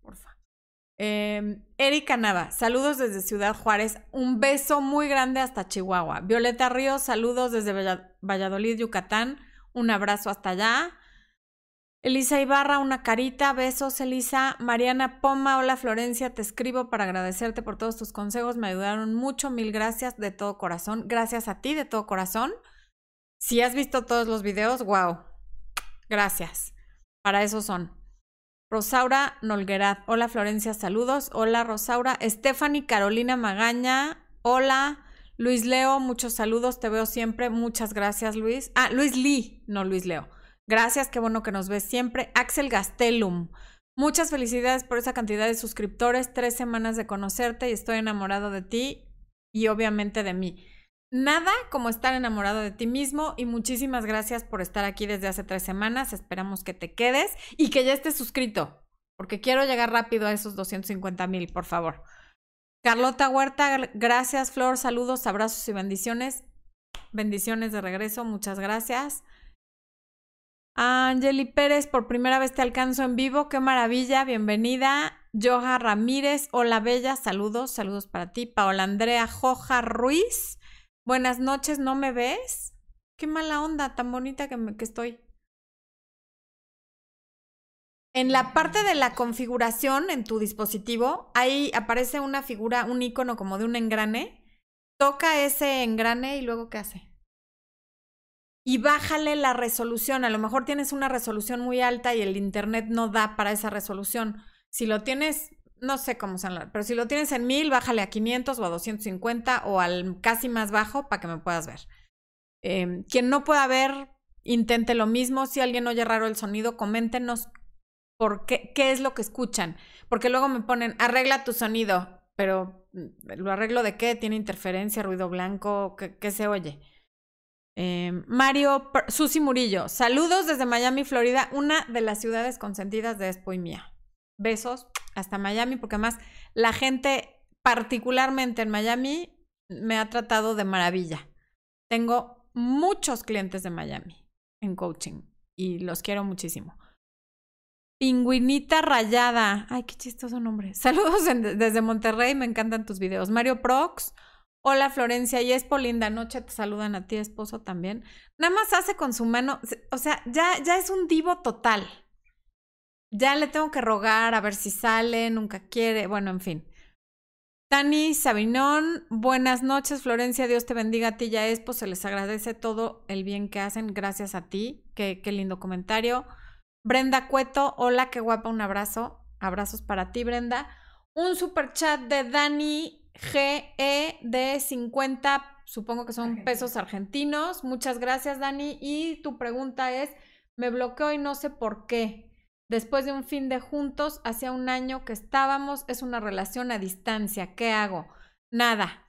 Eh, Erika Nava, saludos desde Ciudad Juárez. Un beso muy grande hasta Chihuahua. Violeta Ríos, saludos desde Valladolid, Yucatán. Un abrazo hasta allá. Elisa Ibarra, una carita, besos Elisa. Mariana Poma, hola Florencia, te escribo para agradecerte por todos tus consejos, me ayudaron mucho, mil gracias de todo corazón. Gracias a ti de todo corazón. Si has visto todos los videos, wow. Gracias. Para eso son. Rosaura Nolguerat, hola Florencia, saludos. Hola Rosaura. Stephanie Carolina Magaña, hola. Luis Leo, muchos saludos, te veo siempre. Muchas gracias, Luis. Ah, Luis Lee, no Luis Leo. Gracias, qué bueno que nos ves siempre. Axel Gastelum. Muchas felicidades por esa cantidad de suscriptores, tres semanas de conocerte y estoy enamorado de ti y obviamente de mí. Nada como estar enamorado de ti mismo y muchísimas gracias por estar aquí desde hace tres semanas. Esperamos que te quedes y que ya estés suscrito, porque quiero llegar rápido a esos 250 mil, por favor. Carlota Huerta, gracias Flor, saludos, abrazos y bendiciones. Bendiciones de regreso, muchas gracias. Angeli Pérez, por primera vez te alcanzo en vivo, qué maravilla, bienvenida. Joja Ramírez, hola Bella, saludos, saludos para ti. Paola Andrea Joja Ruiz, buenas noches, ¿no me ves? Qué mala onda, tan bonita que, me, estoy. En la parte de la configuración en tu dispositivo, ahí aparece una figura, un icono como de un engrane. Toca ese engrane y luego ¿qué hace? y bájale la resolución. A lo mejor tienes una resolución muy alta y el internet no da para esa resolución. Si lo tienes, no sé cómo se pero si lo tienes en 1000, bájale a 500 o a 250 o al casi más bajo para que me puedas ver. Em, quien no pueda ver, intente lo mismo. Si alguien oye raro el sonido, coméntenos por qué, qué es lo que escuchan. Porque luego me ponen, arregla tu sonido, pero mm, ¿lo arreglo de qué? ¿Tiene interferencia, ruido blanco? ¿Qué, qué se oye? Eh, Mario Susi Murillo, saludos desde Miami, Florida, una de las ciudades consentidas de Expo y mía. Besos hasta Miami, porque además la gente, particularmente en Miami, me ha tratado de maravilla. Tengo muchos clientes de Miami en coaching y los quiero muchísimo. Pingüinita Rayada. Ay, qué chistoso nombre. Saludos desde Monterrey, me encantan tus videos. Mario Prox. Hola Florencia, y es linda noche, te saludan a ti, esposo también. Nada más hace con su mano, o sea, ya, ya es un divo total. Ya le tengo que rogar a ver si sale, nunca quiere, bueno, en fin. Tani Sabinón, buenas noches, Florencia, Dios te bendiga a ti y a Espo, se les agradece todo el bien que hacen, gracias a ti, qué, qué lindo comentario. Brenda Cueto, hola, qué guapa, un abrazo, abrazos para ti, Brenda. Un super chat de Dani GE de 50, supongo que son pesos argentinos. Muchas gracias, Dani. Y tu pregunta es, me bloqueó y no sé por qué. Después de un fin de juntos, hacía un año que estábamos, es una relación a distancia. ¿Qué hago? Nada.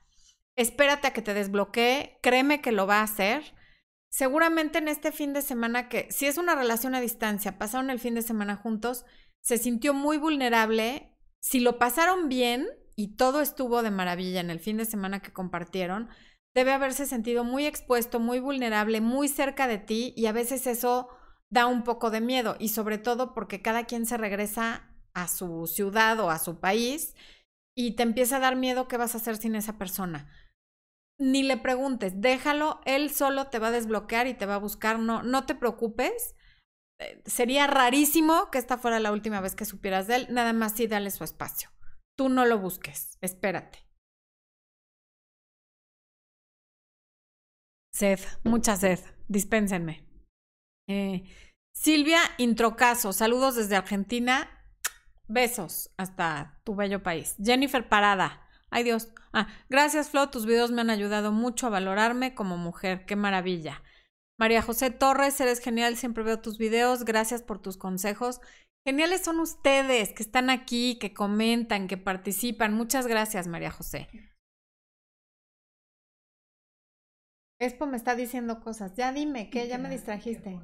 Espérate a que te desbloquee, créeme que lo va a hacer. Seguramente en este fin de semana que, si es una relación a distancia, pasaron el fin de semana juntos, se sintió muy vulnerable. Si lo pasaron bien, y todo estuvo de maravilla en el fin de semana que compartieron, debe haberse sentido muy expuesto, muy vulnerable, muy cerca de ti y a veces eso da un poco de miedo y sobre todo porque cada quien se regresa a su ciudad o a su país y te empieza a dar miedo qué vas a hacer sin esa persona. Ni le preguntes, déjalo, él solo te va a desbloquear y te va a buscar, no, no te preocupes. Eh, sería rarísimo que esta fuera la última vez que supieras de él, nada más sí dale su espacio. Tú no lo busques, espérate. Sed, mucha sed, dispénsenme. Eh, Silvia Introcaso, saludos desde Argentina. Besos hasta tu bello país. Jennifer Parada. Ay Dios. Ah, gracias Flo, tus videos me han ayudado mucho a valorarme como mujer. Qué maravilla. María José Torres, eres genial, siempre veo tus videos. Gracias por tus consejos. Geniales son ustedes que están aquí, que comentan, que participan. Muchas gracias, María José. Expo me está diciendo cosas. Ya dime, que ya me distrajiste.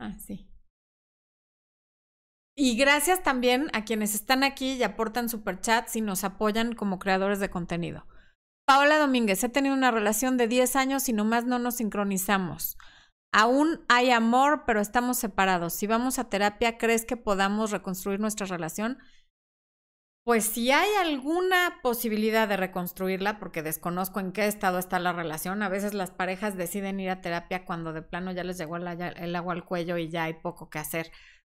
Ah, sí. Y gracias también a quienes están aquí y aportan superchats y nos apoyan como creadores de contenido. Paola Domínguez, he tenido una relación de 10 años y nomás no nos sincronizamos. Aún hay amor, pero estamos separados. Si vamos a terapia, ¿crees que podamos reconstruir nuestra relación? Pues si hay alguna posibilidad de reconstruirla, porque desconozco en qué estado está la relación, a veces las parejas deciden ir a terapia cuando de plano ya les llegó el, agua al cuello y ya hay poco que hacer.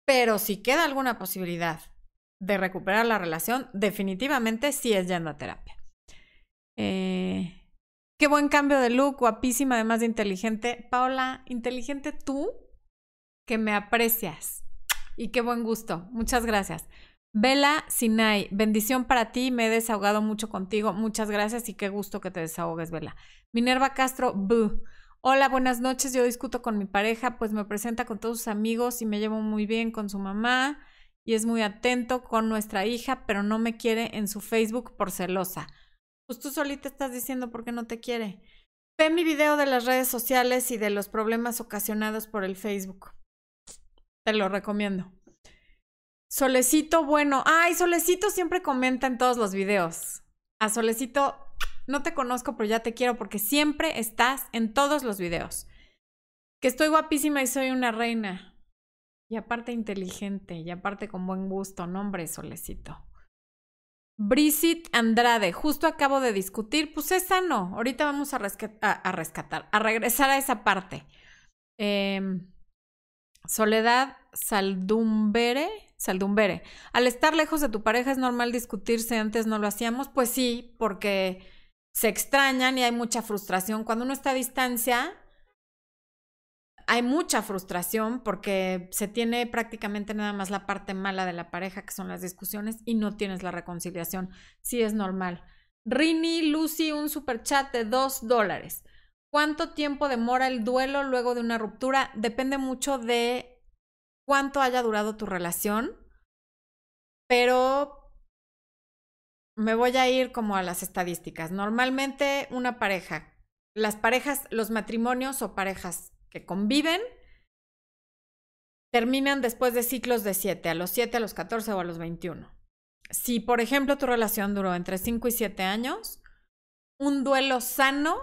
Pero si queda alguna posibilidad de recuperar la relación, definitivamente sí es yendo a terapia. Eh, qué buen cambio de look, guapísima, además de inteligente. Paola, inteligente tú que me aprecias. Y qué buen gusto. Muchas gracias. Vela Sinai, bendición para ti, me he desahogado mucho contigo, muchas gracias y qué gusto que te desahogues, Vela. Minerva Castro, buh. Hola, buenas noches, yo discuto con mi pareja, pues me presenta con todos sus amigos y me llevo muy bien con su mamá y es muy atento con nuestra hija, pero no me quiere en su Facebook por celosa. Pues tú solita estás diciendo por qué no te quiere. Ve mi video de las redes sociales y de los problemas ocasionados por el Facebook. Te lo recomiendo. Solecito, bueno. Ay, Solecito siempre comenta en todos los videos. A Solecito, no te conozco, pero ya te quiero porque siempre estás en todos los videos. Que estoy guapísima y soy una reina. Y aparte inteligente, y aparte con buen gusto. Nombre, Solecito. Brisit Andrade, justo acabo de discutir, pues es sano. Ahorita vamos a, rescatar, a regresar a esa parte. Em, Soledad Saldumbere, Saldumbere. Al estar lejos de tu pareja es normal discutirse, antes no lo hacíamos. Pues sí, porque se extrañan y hay mucha frustración. Cuando uno está a distancia, hay mucha frustración porque se tiene prácticamente nada más la parte mala de la pareja, que son las discusiones, y no tienes la reconciliación. Sí es normal. Rini Lucy, un super chat de dos dólares. ¿Cuánto tiempo demora el duelo luego de una ruptura? Depende mucho de cuánto haya durado tu relación, pero me voy a ir como a las estadísticas. Normalmente una pareja, las parejas, los matrimonios o parejas que conviven, terminan después de ciclos de 7, a los 7, a los 14 o a los 21. Si, por ejemplo, tu relación duró entre 5 y 7 años, un duelo sano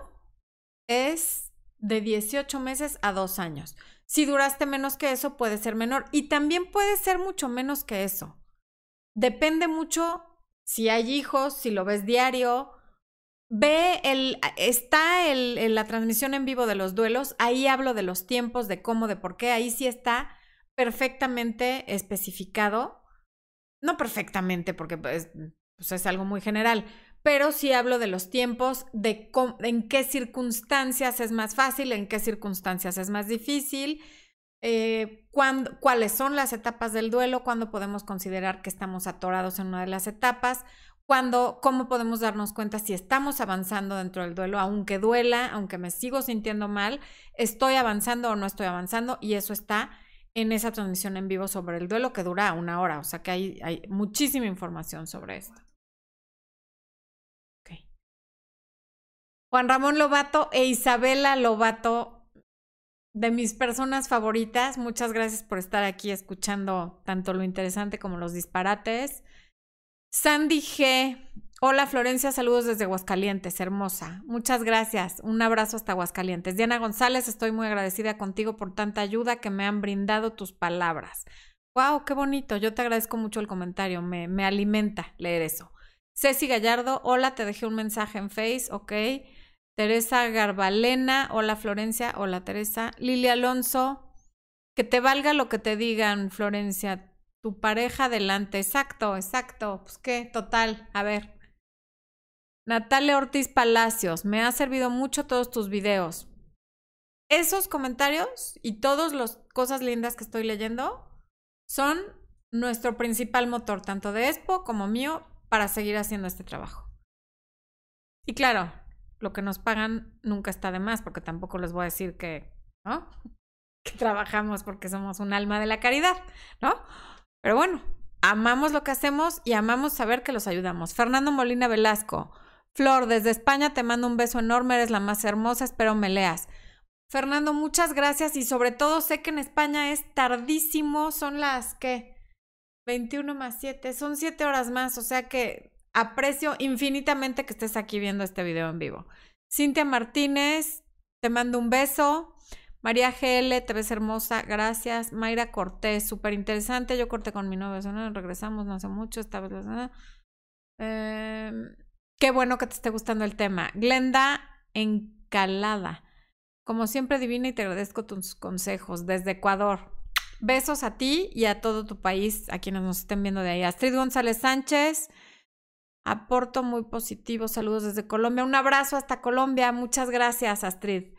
es de 18 meses a 2 años. Si duraste menos que eso, puede ser menor. Y también puede ser mucho menos que eso. Depende mucho si hay hijos, si lo ves diario. Ve el, está el, la transmisión en vivo de los duelos. Ahí hablo de los tiempos, de cómo, de por qué. Ahí sí está perfectamente especificado. No perfectamente, porque pues, pues es algo muy general, pero sí hablo de los tiempos, de en qué circunstancias es más fácil, en qué circunstancias es más difícil, eh, cuáles son las etapas del duelo, cuándo podemos considerar que estamos atorados en una de las etapas, cuándo, cómo podemos darnos cuenta si estamos avanzando dentro del duelo, aunque duela, aunque me sigo sintiendo mal, estoy avanzando o no estoy avanzando y eso está en esa transmisión en vivo sobre el duelo que dura una hora, o sea que hay, hay muchísima información sobre esto. Juan Ramón Lobato e Isabela Lobato, de mis personas favoritas. Muchas gracias por estar aquí escuchando tanto lo interesante como los disparates. Sandy G. Hola Florencia, saludos desde Aguascalientes, hermosa. Muchas gracias. Un abrazo hasta Aguascalientes. Diana González, estoy muy agradecida contigo por tanta ayuda que me han brindado tus palabras. Wow, qué bonito. Yo te agradezco mucho el comentario. Me, me alimenta leer eso. Ceci Gallardo, hola, te dejé un mensaje en Face, ok. Teresa Garbalena, hola Florencia, hola Teresa. Lilia Alonso, que te valga lo que te digan, Florencia tu pareja adelante. Exacto, exacto. Pues qué, total. A ver. Natalia Ortiz Palacios, me ha servido mucho todos tus videos. Esos comentarios y todas las cosas lindas que estoy leyendo son nuestro principal motor, tanto de Expo como mío, para seguir haciendo este trabajo. Y claro, lo que nos pagan nunca está de más, porque tampoco les voy a decir que, ¿no? Que trabajamos porque somos un alma de la caridad, ¿no? Pero bueno, amamos lo que hacemos y amamos saber que los ayudamos. Fernando Molina Velasco. Flor, desde España te mando un beso enorme, eres la más hermosa, espero me leas. Fernando, muchas gracias y sobre todo sé que en España es tardísimo, son las que 21 más 7, son 7 horas más, o sea que aprecio infinitamente que estés aquí viendo este video en vivo. Cintia Martínez, te mando un beso. María GL, te ves hermosa, gracias. Mayra Cortés, súper interesante. Yo corté con mi novio, ¿no? regresamos no hace mucho, esta vez. Eh, qué bueno que te esté gustando el tema. Glenda Encalada, como siempre divina y te agradezco tus consejos desde Ecuador. Besos a ti y a todo tu país, a quienes nos estén viendo de ahí. Astrid González Sánchez, aporto muy positivo, saludos desde Colombia. Un abrazo hasta Colombia, muchas gracias Astrid.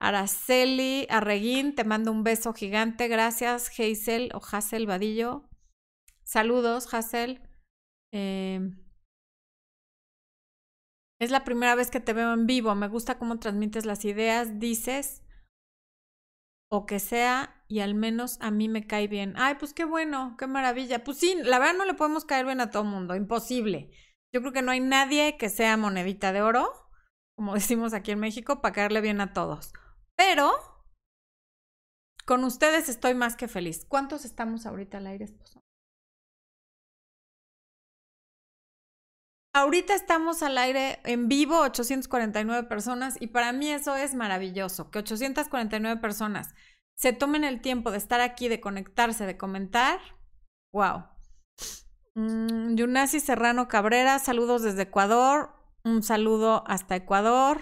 Araceli Arreguín, te mando un beso gigante. Gracias, Hazel o Hazel Vadillo. Saludos, Hazel. Em, es la primera vez que te veo en vivo. Me gusta cómo transmites las ideas, dices o que sea, y al menos a mí me cae bien. Ay, pues qué bueno, qué maravilla. Pues sí, la verdad no le podemos caer bien a todo mundo, imposible. Yo creo que no hay nadie que sea monedita de oro, como decimos aquí en México, para caerle bien a todos. Pero con ustedes estoy más que feliz. ¿Cuántos estamos ahorita al aire, esposo? Ahorita estamos al aire en vivo, 849 personas, y para mí eso es maravilloso, que 849 personas se tomen el tiempo de estar aquí, de conectarse, de comentar. ¡Wow! Mm, Yunasi Serrano Cabrera, saludos desde Ecuador. Un saludo hasta Ecuador.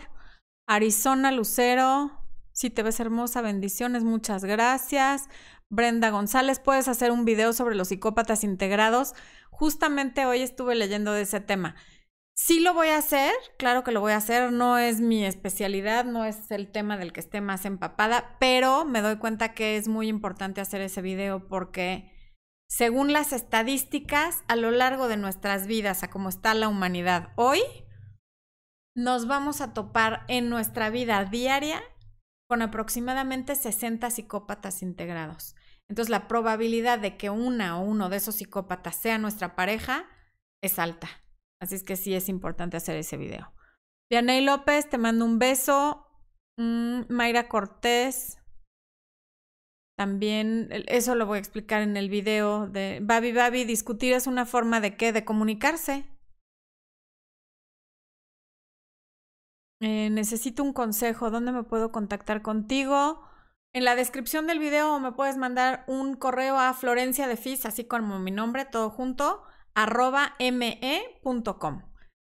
Arizona Lucero, si te ves hermosa, bendiciones, muchas gracias. Brenda González, puedes hacer un video sobre los psicópatas integrados. Justamente hoy estuve leyendo de ese tema. Sí lo voy a hacer, claro que lo voy a hacer, no es mi especialidad, no es el tema del que esté más empapada, pero me doy cuenta que es muy importante hacer ese video porque según las estadísticas, a lo largo de nuestras vidas, a cómo está la humanidad hoy, nos vamos a topar en nuestra vida diaria con aproximadamente 60 psicópatas integrados. Entonces la probabilidad de que una o uno de esos psicópatas sea nuestra pareja es alta. Así es que sí es importante hacer ese video. Vianey López, te mando un beso. Mm, Mayra Cortés. También, eso lo voy a explicar en el video de Babi Babi. Discutir es una forma de qué? De comunicarse. Eh, necesito un consejo. ¿Dónde me puedo contactar contigo? En la descripción del video me puedes mandar un correo a Florencia de Fis, así como mi nombre, todo junto, arroba me.com.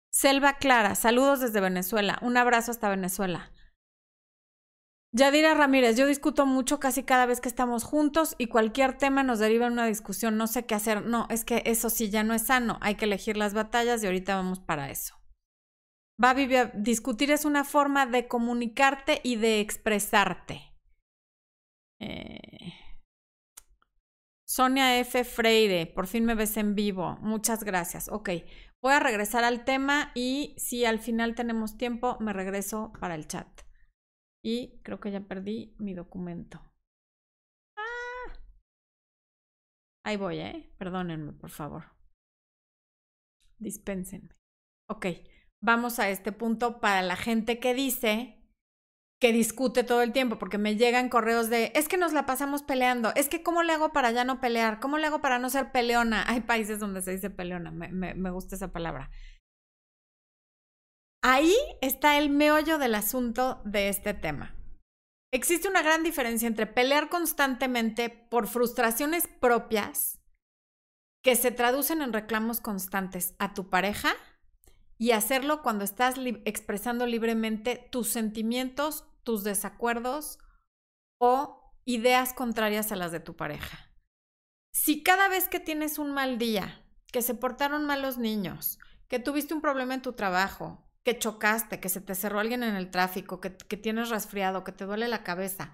Selva Clara, saludos desde Venezuela. Un abrazo hasta Venezuela. Yadira Ramírez, yo discuto mucho casi cada vez que estamos juntos y cualquier tema nos deriva en una discusión, no sé qué hacer. No, es que eso sí ya no es sano, hay que elegir las batallas y ahorita vamos para eso. A discutir es una forma de comunicarte y de expresarte. Eh... Sonia F. Freire, por fin me ves en vivo. Muchas gracias. Ok, voy a regresar al tema y si al final tenemos tiempo, me regreso para el chat. Y creo que ya perdí mi documento. Ah. Ahí voy, ¿eh? Perdónenme, por favor. Dispénsenme. Ok, vamos a este punto para la gente que dice que discute todo el tiempo, porque me llegan correos de, es que nos la pasamos peleando, es que cómo le hago para ya no pelear, cómo le hago para no ser peleona. Hay países donde se dice peleona, me, me gusta esa palabra. Ahí está el meollo del asunto de este tema. Existe una gran diferencia entre pelear constantemente por frustraciones propias que se traducen en reclamos constantes a tu pareja y hacerlo cuando estás expresando libremente tus sentimientos, tus desacuerdos o ideas contrarias a las de tu pareja. Si cada vez que tienes un mal día, que se portaron mal los niños, que tuviste un problema en tu trabajo, que chocaste, que se te cerró alguien en el tráfico, que, tienes resfriado, que te duele la cabeza,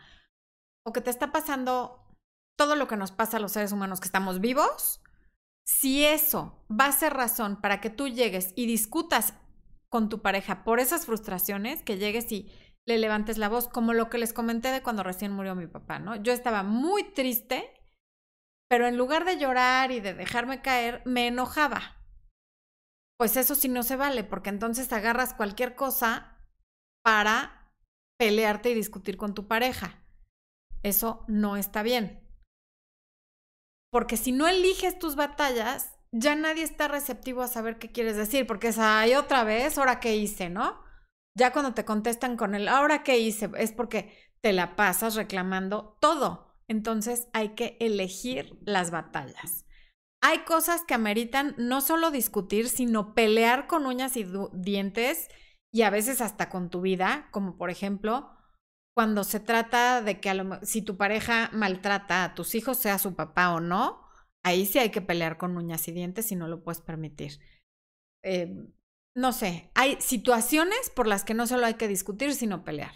o que te está pasando todo lo que nos pasa a los seres humanos que estamos vivos, si eso va a ser razón para que tú llegues y discutas con tu pareja por esas frustraciones, que llegues y le levantes la voz, como lo que les comenté de cuando recién murió mi papá, ¿no? Yo estaba muy triste, pero en lugar de llorar y de dejarme caer, me enojaba pues eso sí no se vale, porque entonces agarras cualquier cosa para pelearte y discutir con tu pareja. Eso no está bien. Porque si no eliges tus batallas, ya nadie está receptivo a saber qué quieres decir, porque es, ay, otra vez, ahora qué hice, ¿no? Ya cuando te contestan con el, ahora qué hice, es porque te la pasas reclamando todo. Entonces hay que elegir las batallas hay cosas que ameritan no solo discutir, sino pelear con uñas y dientes y a veces hasta con tu vida, como por ejemplo cuando se trata de que si tu pareja maltrata a tus hijos, sea su papá o no, ahí sí hay que pelear con uñas y dientes y no lo puedes permitir. Eh, no sé, hay situaciones por las que no solo hay que discutir, sino pelear.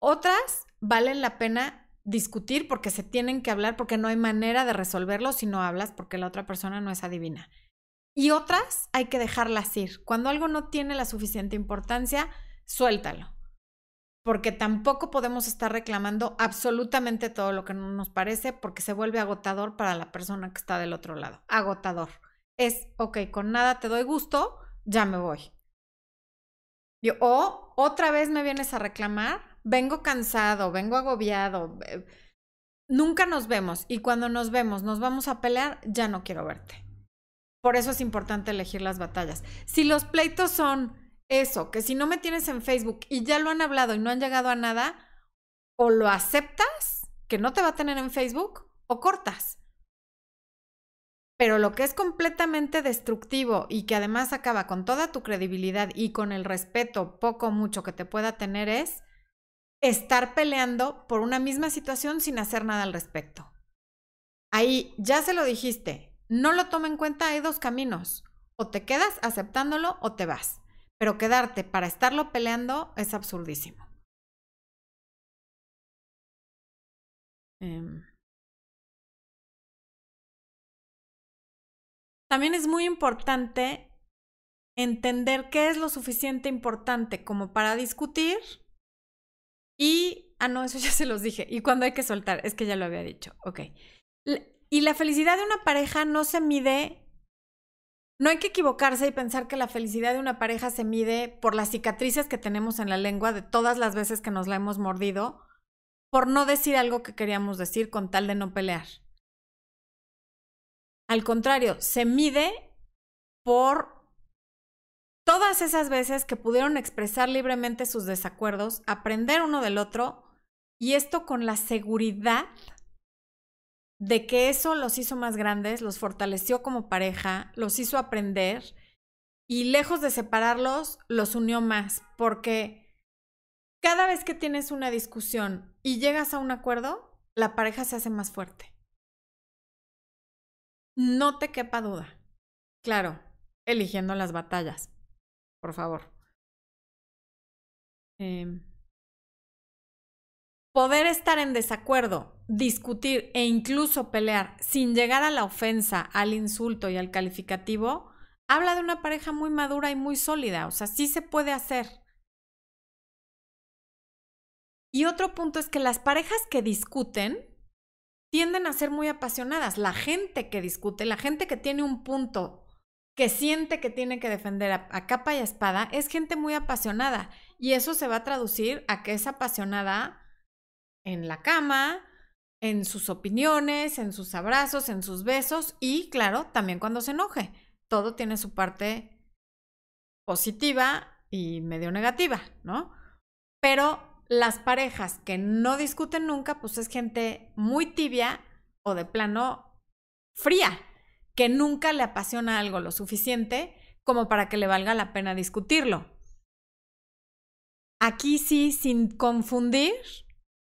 Otras valen la pena discutir porque se tienen que hablar porque no hay manera de resolverlo si no hablas porque la otra persona no es adivina. Y otras hay que dejarlas ir. Cuando algo no tiene la suficiente importancia, suéltalo. Porque tampoco podemos estar reclamando absolutamente todo lo que no nos parece porque se vuelve agotador para la persona que está del otro lado. Agotador. Es, ok, con nada te doy gusto, ya me voy. O otra vez me vienes a reclamar, vengo cansado, vengo agobiado, eh, nunca nos vemos y cuando nos vemos nos vamos a pelear, ya no quiero verte. Por eso es importante elegir las batallas. Si los pleitos son eso, que si no me tienes en Facebook y ya lo han hablado y no han llegado a nada, o lo aceptas, que no te va a tener en Facebook, o cortas. Pero lo que es completamente destructivo y que además acaba con toda tu credibilidad y con el respeto poco o mucho que te pueda tener es estar peleando por una misma situación sin hacer nada al respecto. Ahí ya se lo dijiste, no lo toma en cuenta, hay dos caminos. O te quedas aceptándolo o te vas. Pero quedarte para estarlo peleando es absurdísimo. Em. También es muy importante entender qué es lo suficiente importante como para discutir y, ah, no, eso ya se los dije. Y cuando hay que soltar, es que ya lo había dicho. Ok. Y la felicidad de una pareja no se mide no hay que equivocarse y pensar que la felicidad de una pareja se mide por las cicatrices que tenemos en la lengua de todas las veces que nos la hemos mordido, por no decir algo que queríamos decir con tal de no pelear. Al contrario, se mide por todas esas veces que pudieron expresar libremente sus desacuerdos, aprender uno del otro, y esto con la seguridad de que eso los hizo más grandes, los fortaleció como pareja, los hizo aprender y lejos de separarlos, los unió más, porque cada vez que tienes una discusión y llegas a un acuerdo, la pareja se hace más fuerte. No te quepa duda. Claro, eligiendo las batallas por favor. Em, poder estar en desacuerdo, discutir e incluso pelear sin llegar a la ofensa, al insulto y al calificativo, habla de una pareja muy madura y muy sólida. O sea, sí se puede hacer. Y otro punto es que las parejas que discuten tienden a ser muy apasionadas. La gente que discute, la gente que tiene un punto que siente que tiene que defender a, capa y espada, es gente muy apasionada. Y eso se va a traducir a que es apasionada en la cama, en sus opiniones, en sus abrazos, en sus besos y, claro, también cuando se enoje. Todo tiene su parte positiva y medio negativa, ¿no? Pero las parejas que no discuten nunca, pues es gente muy tibia o de plano fría, que nunca le apasiona algo lo suficiente como para que le valga la pena discutirlo. Aquí sí, sin confundir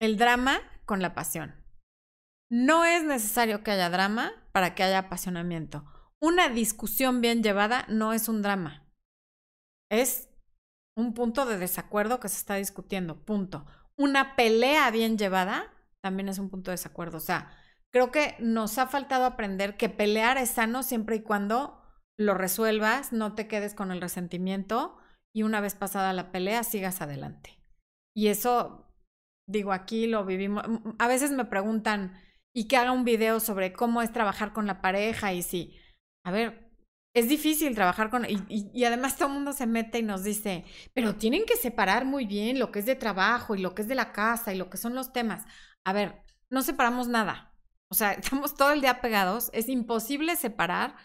el drama con la pasión. No es necesario que haya drama para que haya apasionamiento. Una discusión bien llevada no es un drama. Es un punto de desacuerdo que se está discutiendo, punto. Una pelea bien llevada también es un punto de desacuerdo. O sea, creo que nos ha faltado aprender que pelear es sano siempre y cuando lo resuelvas, no te quedes con el resentimiento y una vez pasada la pelea sigas adelante. Y eso, digo, aquí lo vivimos. A veces me preguntan, y que haga un video sobre cómo es trabajar con la pareja y si, a ver, es difícil trabajar con... Y, además todo el mundo se mete y nos dice, pero tienen que separar muy bien lo que es de trabajo y lo que es de la casa y lo que son los temas. A ver, no separamos nada. O sea, estamos todo el día pegados, es imposible separar.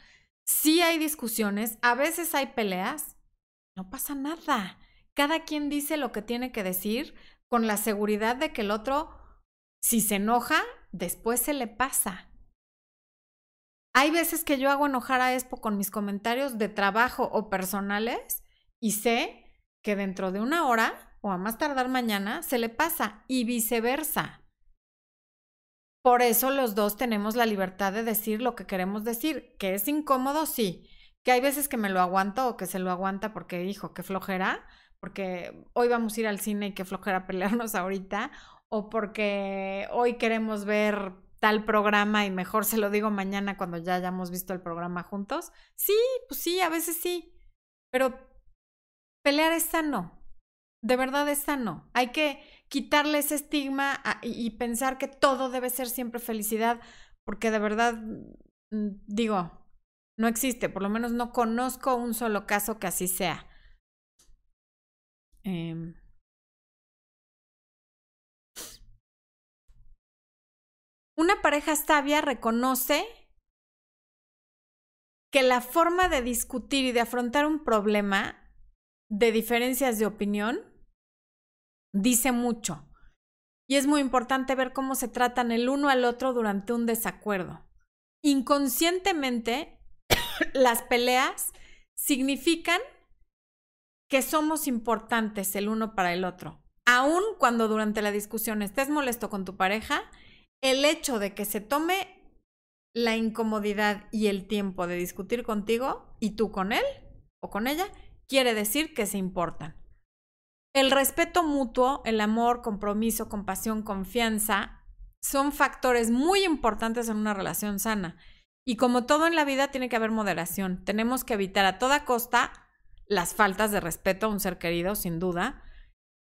Sí hay discusiones, a veces hay peleas, no pasa nada. Cada quien dice lo que tiene que decir con la seguridad de que el otro, si se enoja, después se le pasa. Hay veces que yo hago enojar a Expo con mis comentarios de trabajo o personales y sé que dentro de una hora o a más tardar mañana se le pasa y viceversa. Por eso los dos tenemos la libertad de decir lo que queremos decir, que es incómodo, sí, que hay veces que me lo aguanto o que se lo aguanta porque, hijo, qué flojera, porque hoy vamos a ir al cine y qué flojera pelearnos ahorita, o porque hoy queremos ver tal programa y mejor se lo digo mañana cuando ya hayamos visto el programa juntos. Sí, pues sí, a veces sí, pero pelear es sano, de verdad es sano. Hay que quitarle ese estigma y pensar que todo debe ser siempre felicidad, porque de verdad, mm, digo, no existe, por lo menos no conozco un solo caso que así sea. Eh, Una pareja sabia reconoce que la forma de discutir y de afrontar un problema de diferencias de opinión dice mucho. Y es muy importante ver cómo se tratan el uno al otro durante un desacuerdo. Inconscientemente, las peleas significan que somos importantes el uno para el otro. Aun cuando durante la discusión estés molesto con tu pareja, el hecho de que se tome la incomodidad y el tiempo de discutir contigo y tú con él o con ella, quiere decir que se importan. El respeto mutuo, el amor, compromiso, compasión, confianza, son factores muy importantes en una relación sana. Y como todo en la vida, tiene que haber moderación. Tenemos que evitar a toda costa las faltas de respeto a un ser querido, sin duda.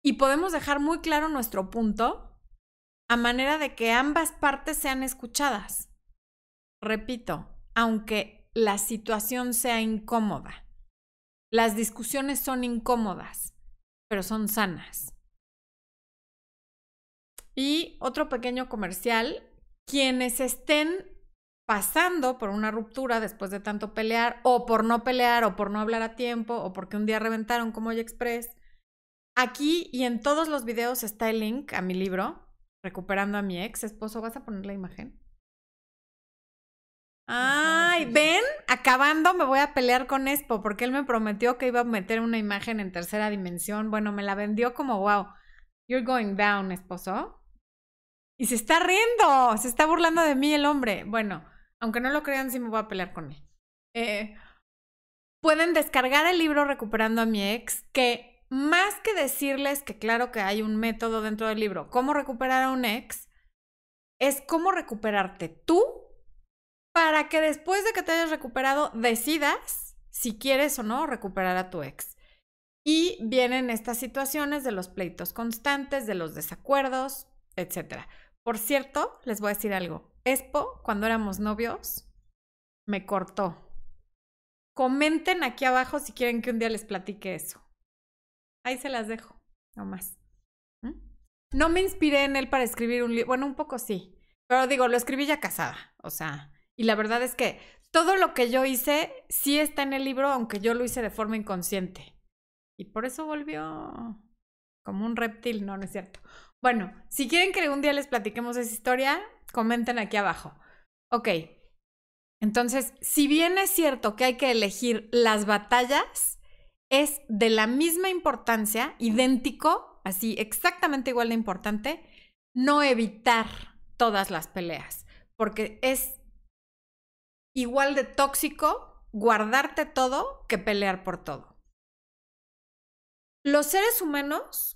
Y podemos dejar muy claro nuestro punto a manera de que ambas partes sean escuchadas. Repito, aunque la situación sea incómoda, las discusiones son incómodas, pero son sanas. Y otro pequeño comercial, quienes estén pasando por una ruptura después de tanto pelear, o por no pelear, o por no hablar a tiempo, o porque un día reventaron como Hoy Express, aquí y en todos los videos está el link a mi libro, recuperando a mi ex esposo. ¿Vas a poner la imagen? Ay, ven, acabando me voy a pelear con Expo porque él me prometió que iba a meter una imagen en tercera dimensión. Bueno, me la vendió como wow. You're going down, esposo. Y se está riendo, se está burlando de mí el hombre. Bueno, aunque no lo crean, sí me voy a pelear con él. Eh, pueden descargar el libro Recuperando a mi ex, que más que decirles que claro que hay un método dentro del libro, cómo recuperar a un ex, es cómo recuperarte tú para que después de que te hayas recuperado decidas si quieres o no recuperar a tu ex. Y vienen estas situaciones de los pleitos constantes, de los desacuerdos, etc. Por cierto, les voy a decir algo. Expo, cuando éramos novios, me cortó comenten aquí abajo si quieren que un día les platique eso. Ahí se las dejo, nomás. ¿Mm? No me inspiré en él para escribir un libro, bueno, un poco sí, pero digo, lo escribí ya casada, o sea, y la verdad es que todo lo que yo hice sí está en el libro, aunque yo lo hice de forma inconsciente. Y por eso volvió como un reptil, no, no es cierto. Bueno, si quieren que un día les platiquemos esa historia, comenten aquí abajo. Ok, entonces, si bien es cierto que hay que elegir las batallas, es de la misma importancia, idéntico, así exactamente igual de importante, no evitar todas las peleas, porque es igual de tóxico guardarte todo que pelear por todo. Los seres humanos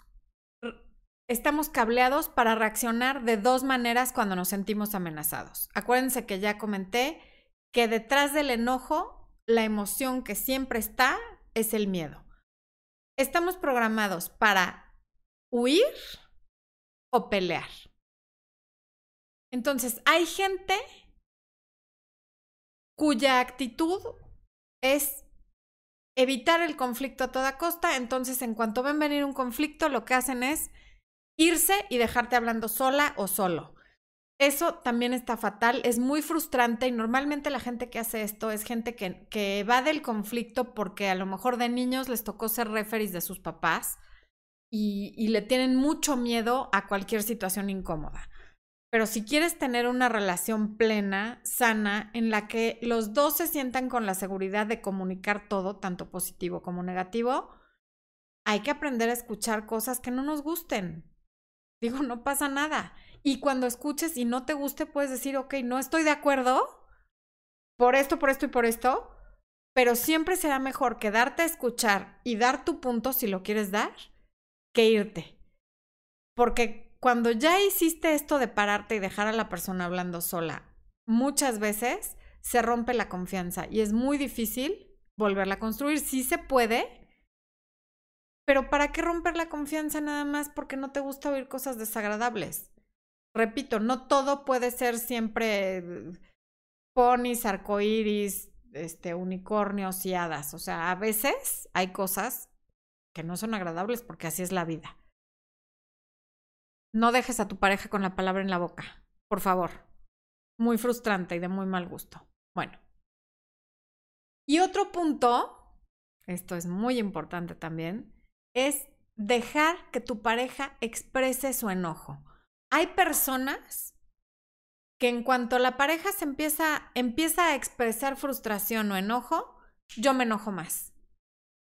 estamos cableados para reaccionar de dos maneras cuando nos sentimos amenazados. Acuérdense que ya comenté que detrás del enojo, la emoción que siempre está es el miedo. Estamos programados para huir o pelear. Entonces, hay gente cuya actitud es evitar el conflicto a toda costa, entonces en cuanto ven venir un conflicto, lo que hacen es irse y dejarte hablando sola o solo. Eso también está fatal, es muy frustrante y normalmente la gente que hace esto es gente que, que va del conflicto porque a lo mejor de niños les tocó ser referees de sus papás y, y le tienen mucho miedo a cualquier situación incómoda. Pero si quieres tener una relación plena, sana, en la que los dos se sientan con la seguridad de comunicar todo, tanto positivo como negativo, hay que aprender a escuchar cosas que no nos gusten. Digo, no pasa nada. Y cuando escuches y no te guste, puedes decir, ok, no estoy de acuerdo por esto, por esto y por esto, pero siempre será mejor quedarte a escuchar y dar tu punto si lo quieres dar que irte. Porque cuando ya hiciste esto de pararte y dejar a la persona hablando sola, muchas veces se rompe la confianza y es muy difícil volverla a construir. Sí se puede, pero ¿para qué romper la confianza nada más porque no te gusta oír cosas desagradables? Repito, no todo puede ser siempre ponis, arcoíris, este, unicornios y hadas. O sea, a veces hay cosas que no son agradables porque así es la vida. No dejes a tu pareja con la palabra en la boca, por favor. Muy frustrante y de muy mal gusto. Bueno. Y otro punto, esto es muy importante también, es dejar que tu pareja exprese su enojo. Hay personas que en cuanto la pareja se empieza, empieza a expresar frustración o enojo, yo me enojo más.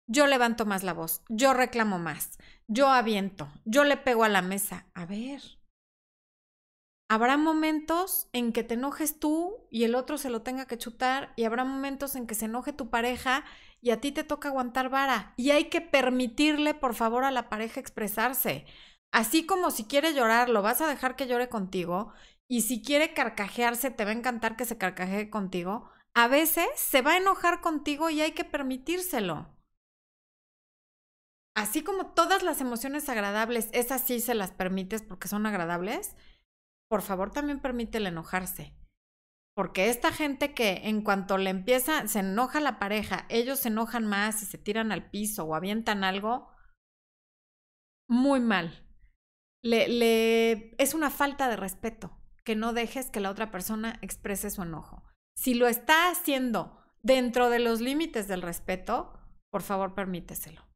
Yo levanto más la voz, yo reclamo más, yo aviento, yo le pego a la mesa. A ver. Habrá momentos en que te enojes tú y el otro se lo tenga que chutar y habrá momentos en que se enoje tu pareja y a ti te toca aguantar vara. Y hay que permitirle, por favor, a la pareja expresarse. Así como si quiere llorar, lo vas a dejar que llore contigo y si quiere carcajearse, te va a encantar que se carcajee contigo. A veces se va a enojar contigo y hay que permitírselo así como todas las emociones agradables, esas sí se las permites porque son agradables, por favor también permítele enojarse. Porque esta gente que en cuanto le empieza, se enoja la pareja, ellos se enojan más y se tiran al piso o avientan algo, muy mal. Le, es una falta de respeto que no dejes que la otra persona exprese su enojo. Si lo está haciendo dentro de los límites del respeto, por favor permíteselo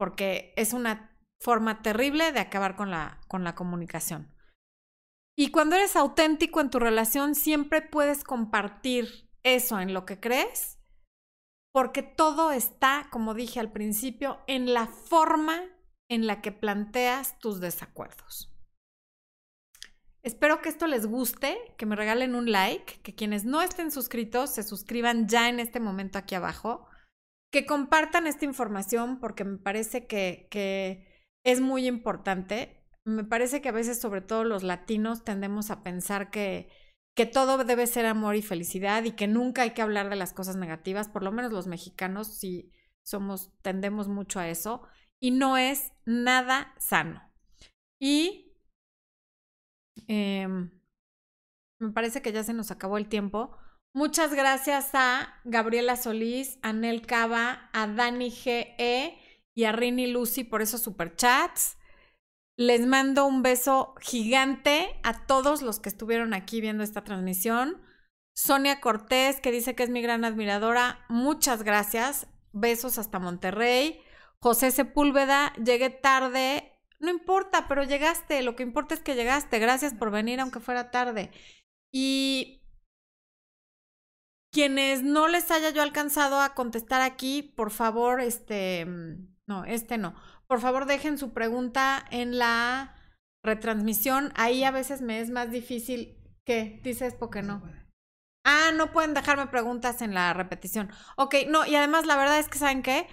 porque es una forma terrible de acabar con la, con la comunicación. Y cuando eres auténtico en tu relación, siempre puedes compartir eso en lo que crees, porque todo está, como dije al principio, en la forma en la que planteas tus desacuerdos. Espero que esto les guste, que me regalen un like, que quienes no estén suscritos se suscriban ya en este momento aquí abajo que compartan esta información porque me parece que, es muy importante. Me parece que a veces, sobre todo los latinos, tendemos a pensar que, todo debe ser amor y felicidad y que nunca hay que hablar de las cosas negativas, por lo menos los mexicanos sí somos, tendemos mucho a eso, y no es nada sano. Y eh, me parece que ya se nos acabó el tiempo. Muchas gracias a Gabriela Solís, a Nel Cava, a Dani GE y a Rini Lucy por esos superchats. Les mando un beso gigante a todos los que estuvieron aquí viendo esta transmisión. Sonia Cortés, que dice que es mi gran admiradora, muchas gracias. Besos hasta Monterrey. José Sepúlveda, llegué tarde. No importa, pero llegaste. Lo que importa es que llegaste. Gracias por venir, aunque fuera tarde. Y quienes no les haya yo alcanzado a contestar aquí, por favor, este, no, este no. Por favor, dejen su pregunta en la retransmisión. Ahí a veces me es más difícil. ¿Qué? Dices porque no. Ah, no pueden dejarme preguntas en la repetición. Ok, no, y además la verdad es que, ¿saben qué?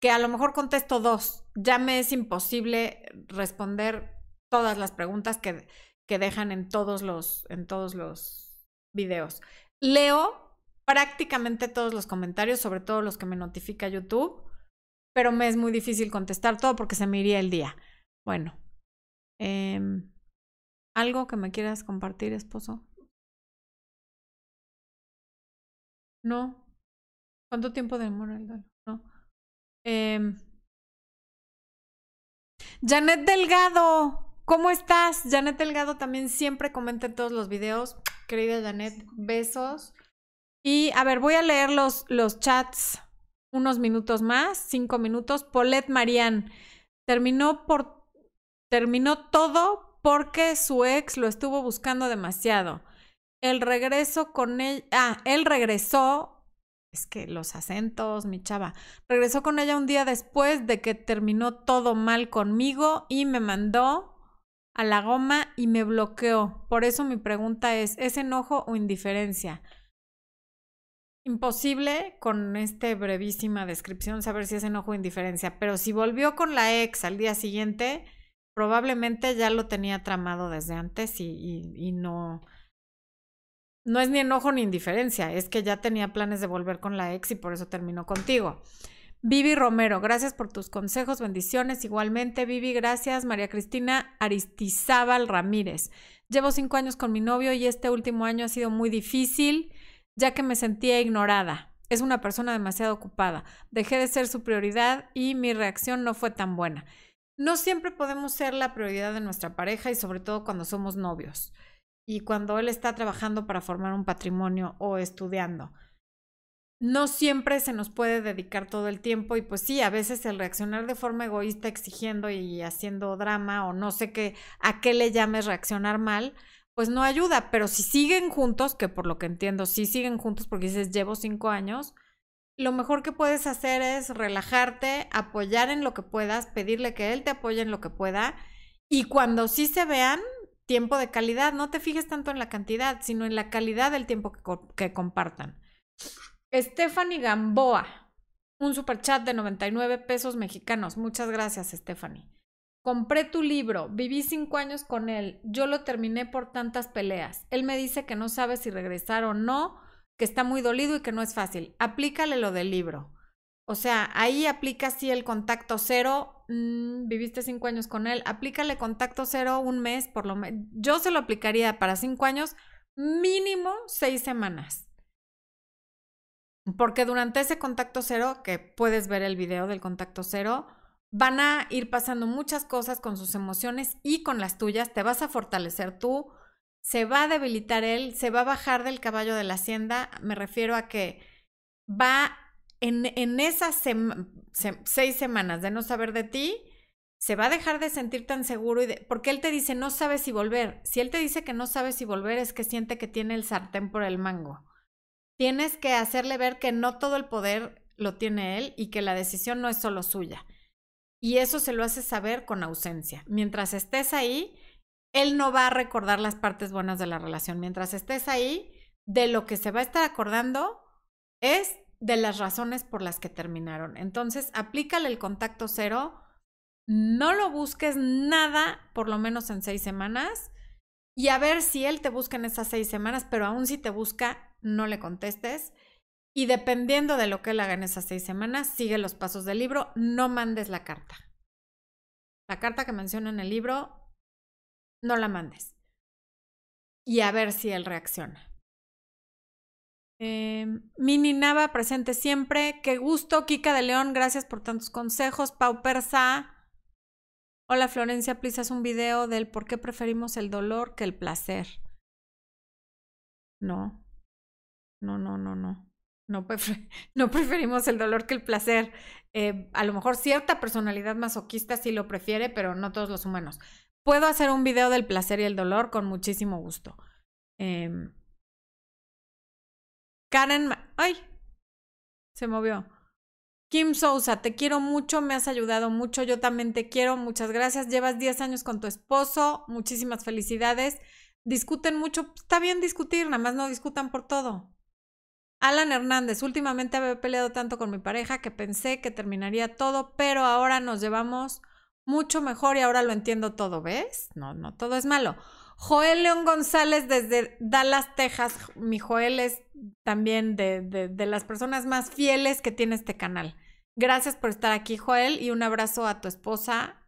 Que a lo mejor contesto dos. Ya me es imposible responder todas las preguntas que, que dejan en todos los, en todos los videos. Leo prácticamente todos los comentarios, sobre todo los que me notifica YouTube, pero me es muy difícil contestar todo porque se me iría el día. Bueno, eh, ¿algo que me quieras compartir, esposo? No. ¿Cuánto tiempo demora el duelo? No. Eh, Janet Delgado, ¿cómo estás? Janet Delgado también siempre comenta en todos los videos. Querida Janet, besos. Y a ver, voy a leer los, los chats unos minutos más, cinco minutos. Paulette Marian terminó por terminó todo porque su ex lo estuvo buscando demasiado el regreso con ella, ah, él regresó, es que los acentos, mi chava, regresó con ella un día después de que terminó todo mal conmigo y me mandó a la goma y me bloqueó. Por eso mi pregunta es, ¿es enojo o indiferencia? Imposible con esta brevísima descripción saber si es enojo o indiferencia, pero si volvió con la ex al día siguiente, probablemente ya lo tenía tramado desde antes y, no, no es ni enojo ni indiferencia, es que ya tenía planes de volver con la ex y por eso terminó contigo. Vivi Romero, gracias por tus consejos, bendiciones. Igualmente, Vivi, gracias. María Cristina Aristizábal Ramírez. Llevo cinco años con mi novio y este último año ha sido muy difícil ya que me sentía ignorada. Es una persona demasiado ocupada. Dejé de ser su prioridad y mi reacción no fue tan buena. No siempre podemos ser la prioridad de nuestra pareja y sobre todo cuando somos novios y cuando él está trabajando para formar un patrimonio o estudiando. No siempre se nos puede dedicar todo el tiempo y pues sí, a veces el reaccionar de forma egoísta exigiendo y haciendo drama o no sé qué, a qué le llames reaccionar mal, pues no ayuda, pero si siguen juntos, que por lo que entiendo, si siguen juntos porque dices llevo cinco años, lo mejor que puedes hacer es relajarte, apoyar en lo que puedas, pedirle que él te apoye en lo que pueda y cuando sí se vean, tiempo de calidad. No te fijes tanto en la cantidad, sino en la calidad del tiempo que, compartan. Stephanie Gamboa, un super chat de 99 pesos mexicanos. Muchas gracias, Stephanie. Compré tu libro, viví cinco años con él, yo lo terminé por tantas peleas. Él me dice que no sabe si regresar o no, que está muy dolido y que no es fácil. Aplícale lo del libro. O sea, ahí aplica sí el contacto cero. Mm, viviste cinco años con él. Aplícale contacto cero un mes, por lo menos. Yo se lo aplicaría para cinco años, mínimo seis semanas. Porque durante ese contacto cero, que puedes ver el video del contacto cero, van a ir pasando muchas cosas con sus emociones y con las tuyas. Te vas a fortalecer tú, se va a debilitar él, se va a bajar del caballo de la hacienda. Me refiero a que va en, esas seis semanas de no saber de ti, se va a dejar de sentir tan seguro y porque él te dice no sabe si volver. Si él te dice que no sabe si volver es que siente que tiene el sartén por el mango. Tienes que hacerle ver que no todo el poder lo tiene él y que la decisión no es solo suya. Y eso se lo hace saber con ausencia. Mientras estés ahí, él no va a recordar las partes buenas de la relación. Mientras estés ahí, de lo que se va a estar acordando es de las razones por las que terminaron. Entonces, aplícale el contacto cero, no lo busques nada, por lo menos en seis semanas, y a ver si él te busca en esas seis semanas, pero aún si te busca, no le contestes. Y dependiendo de lo que él haga en esas seis semanas, sigue los pasos del libro, no mandes la carta. La carta que menciona en el libro, no la mandes. Y a ver si él reacciona. Em, Mini Nava, presente siempre. Qué gusto. Kika de León, gracias por tantos consejos. Pau Persa. Hola Florencia, please un video del por qué preferimos el dolor que el placer. No. No, no, no, no. No, no preferimos el dolor que el placer. Eh, a lo mejor cierta personalidad masoquista sí lo prefiere, pero no todos los humanos. Puedo hacer un video del placer y el dolor con muchísimo gusto. Eh, Karen. ¡Ay! Se movió. Kim Sousa, te quiero mucho, me has ayudado mucho, yo también te quiero, muchas gracias. Llevas 10 años con tu esposo, muchísimas felicidades. Discuten mucho, está bien discutir, nada más no discutan por todo. Alan Hernández, últimamente había peleado tanto con mi pareja que pensé que terminaría todo, pero ahora nos llevamos mucho mejor y ahora lo entiendo todo, ¿ves? No, no, todo es malo. Joel León González desde Dallas, Texas. Mi Joel es también de, de, las personas más fieles que tiene este canal. Gracias por estar aquí, Joel, y un abrazo a tu esposa,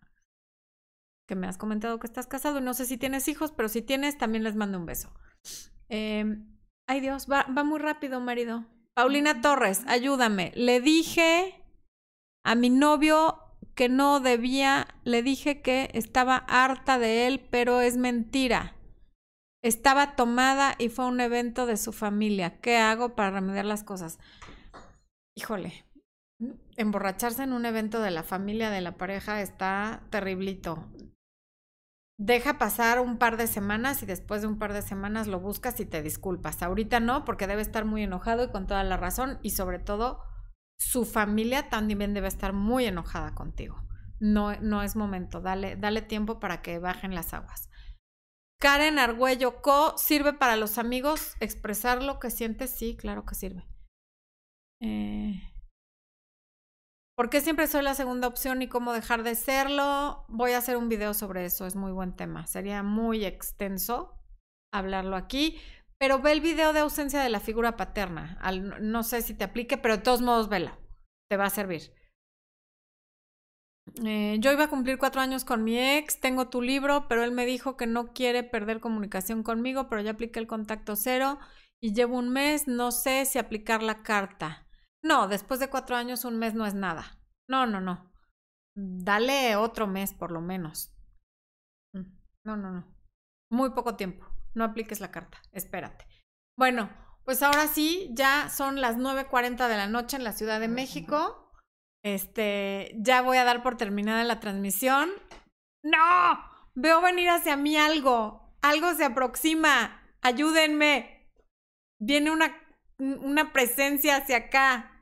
que me has comentado que estás casado. No sé si tienes hijos, pero si tienes, también les mando un beso. Eh, Ay Dios, va, va muy rápido, marido. Paulina Torres, ayúdame. Le dije a mi novio que no debía, le dije que estaba harta de él, pero es mentira. Estaba tomada y fue un evento de su familia. ¿Qué hago para remediar las cosas? Híjole, emborracharse en un evento de la familia de la pareja está terriblito deja pasar un par de semanas y después de un par de semanas lo buscas y te disculpas. Ahorita no, porque debe estar muy enojado y con toda la razón y sobre todo su familia también debe estar muy enojada contigo. No, no es momento, dale, dale tiempo para que bajen las aguas. Karen Argüello Co. ¿Sirve para los amigos expresar lo que sientes? Sí, claro que sirve. Eh... ¿Por qué siempre soy la segunda opción y cómo dejar de serlo? Voy a hacer un video sobre eso, es muy buen tema. Sería muy extenso hablarlo aquí, pero ve el video de ausencia de la figura paterna. no sé si te aplique, pero de todos modos vela, te va a servir. Eh, yo iba a cumplir cuatro años con mi ex, tengo tu libro, pero él me dijo que no quiere perder comunicación conmigo, pero ya apliqué el contacto cero y llevo un mes, no sé si aplicar la carta. No, después de cuatro años un mes no es nada. No, no, no. Dale otro mes por lo menos. Mm, no, no, no. Muy poco tiempo. No apliques la carta. Espérate. Bueno, pues ahora sí, ya son las 9.40 de la noche en la Ciudad de México. Este, ya voy a dar por terminada la transmisión. ¡No! Veo venir hacia mí algo. Algo se aproxima. Ayúdenme. Viene una, una presencia hacia acá.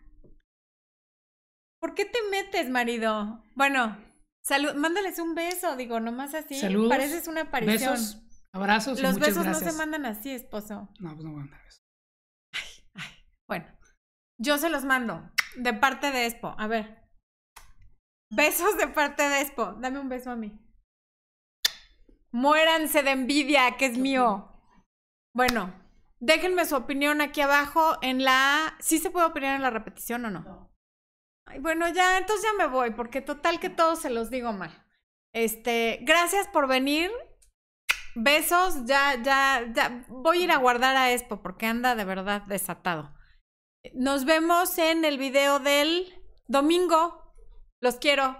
¿Por qué te metes, marido? Bueno, salud, mándales un beso, digo, nomás así. Saludos. Pareces una aparición. Besos, abrazos. Los besos no se mandan así, esposo. No, pues no mandan besos. Ay, ay. Bueno, yo se los mando de parte de Expo. A ver. Besos de parte de Expo. Dame un beso a mí. Muéranse de envidia, que es mío. Bueno, déjenme su opinión aquí abajo en la... ¿Sí se puede opinar en la repetición o no? no bueno, ya, entonces ya me voy, porque total que todos se los digo mal. Este, gracias por venir. Besos, ya, ya, ya. Voy a ir a guardar a Expo porque anda de verdad desatado. Nos vemos en el video del domingo. Los quiero.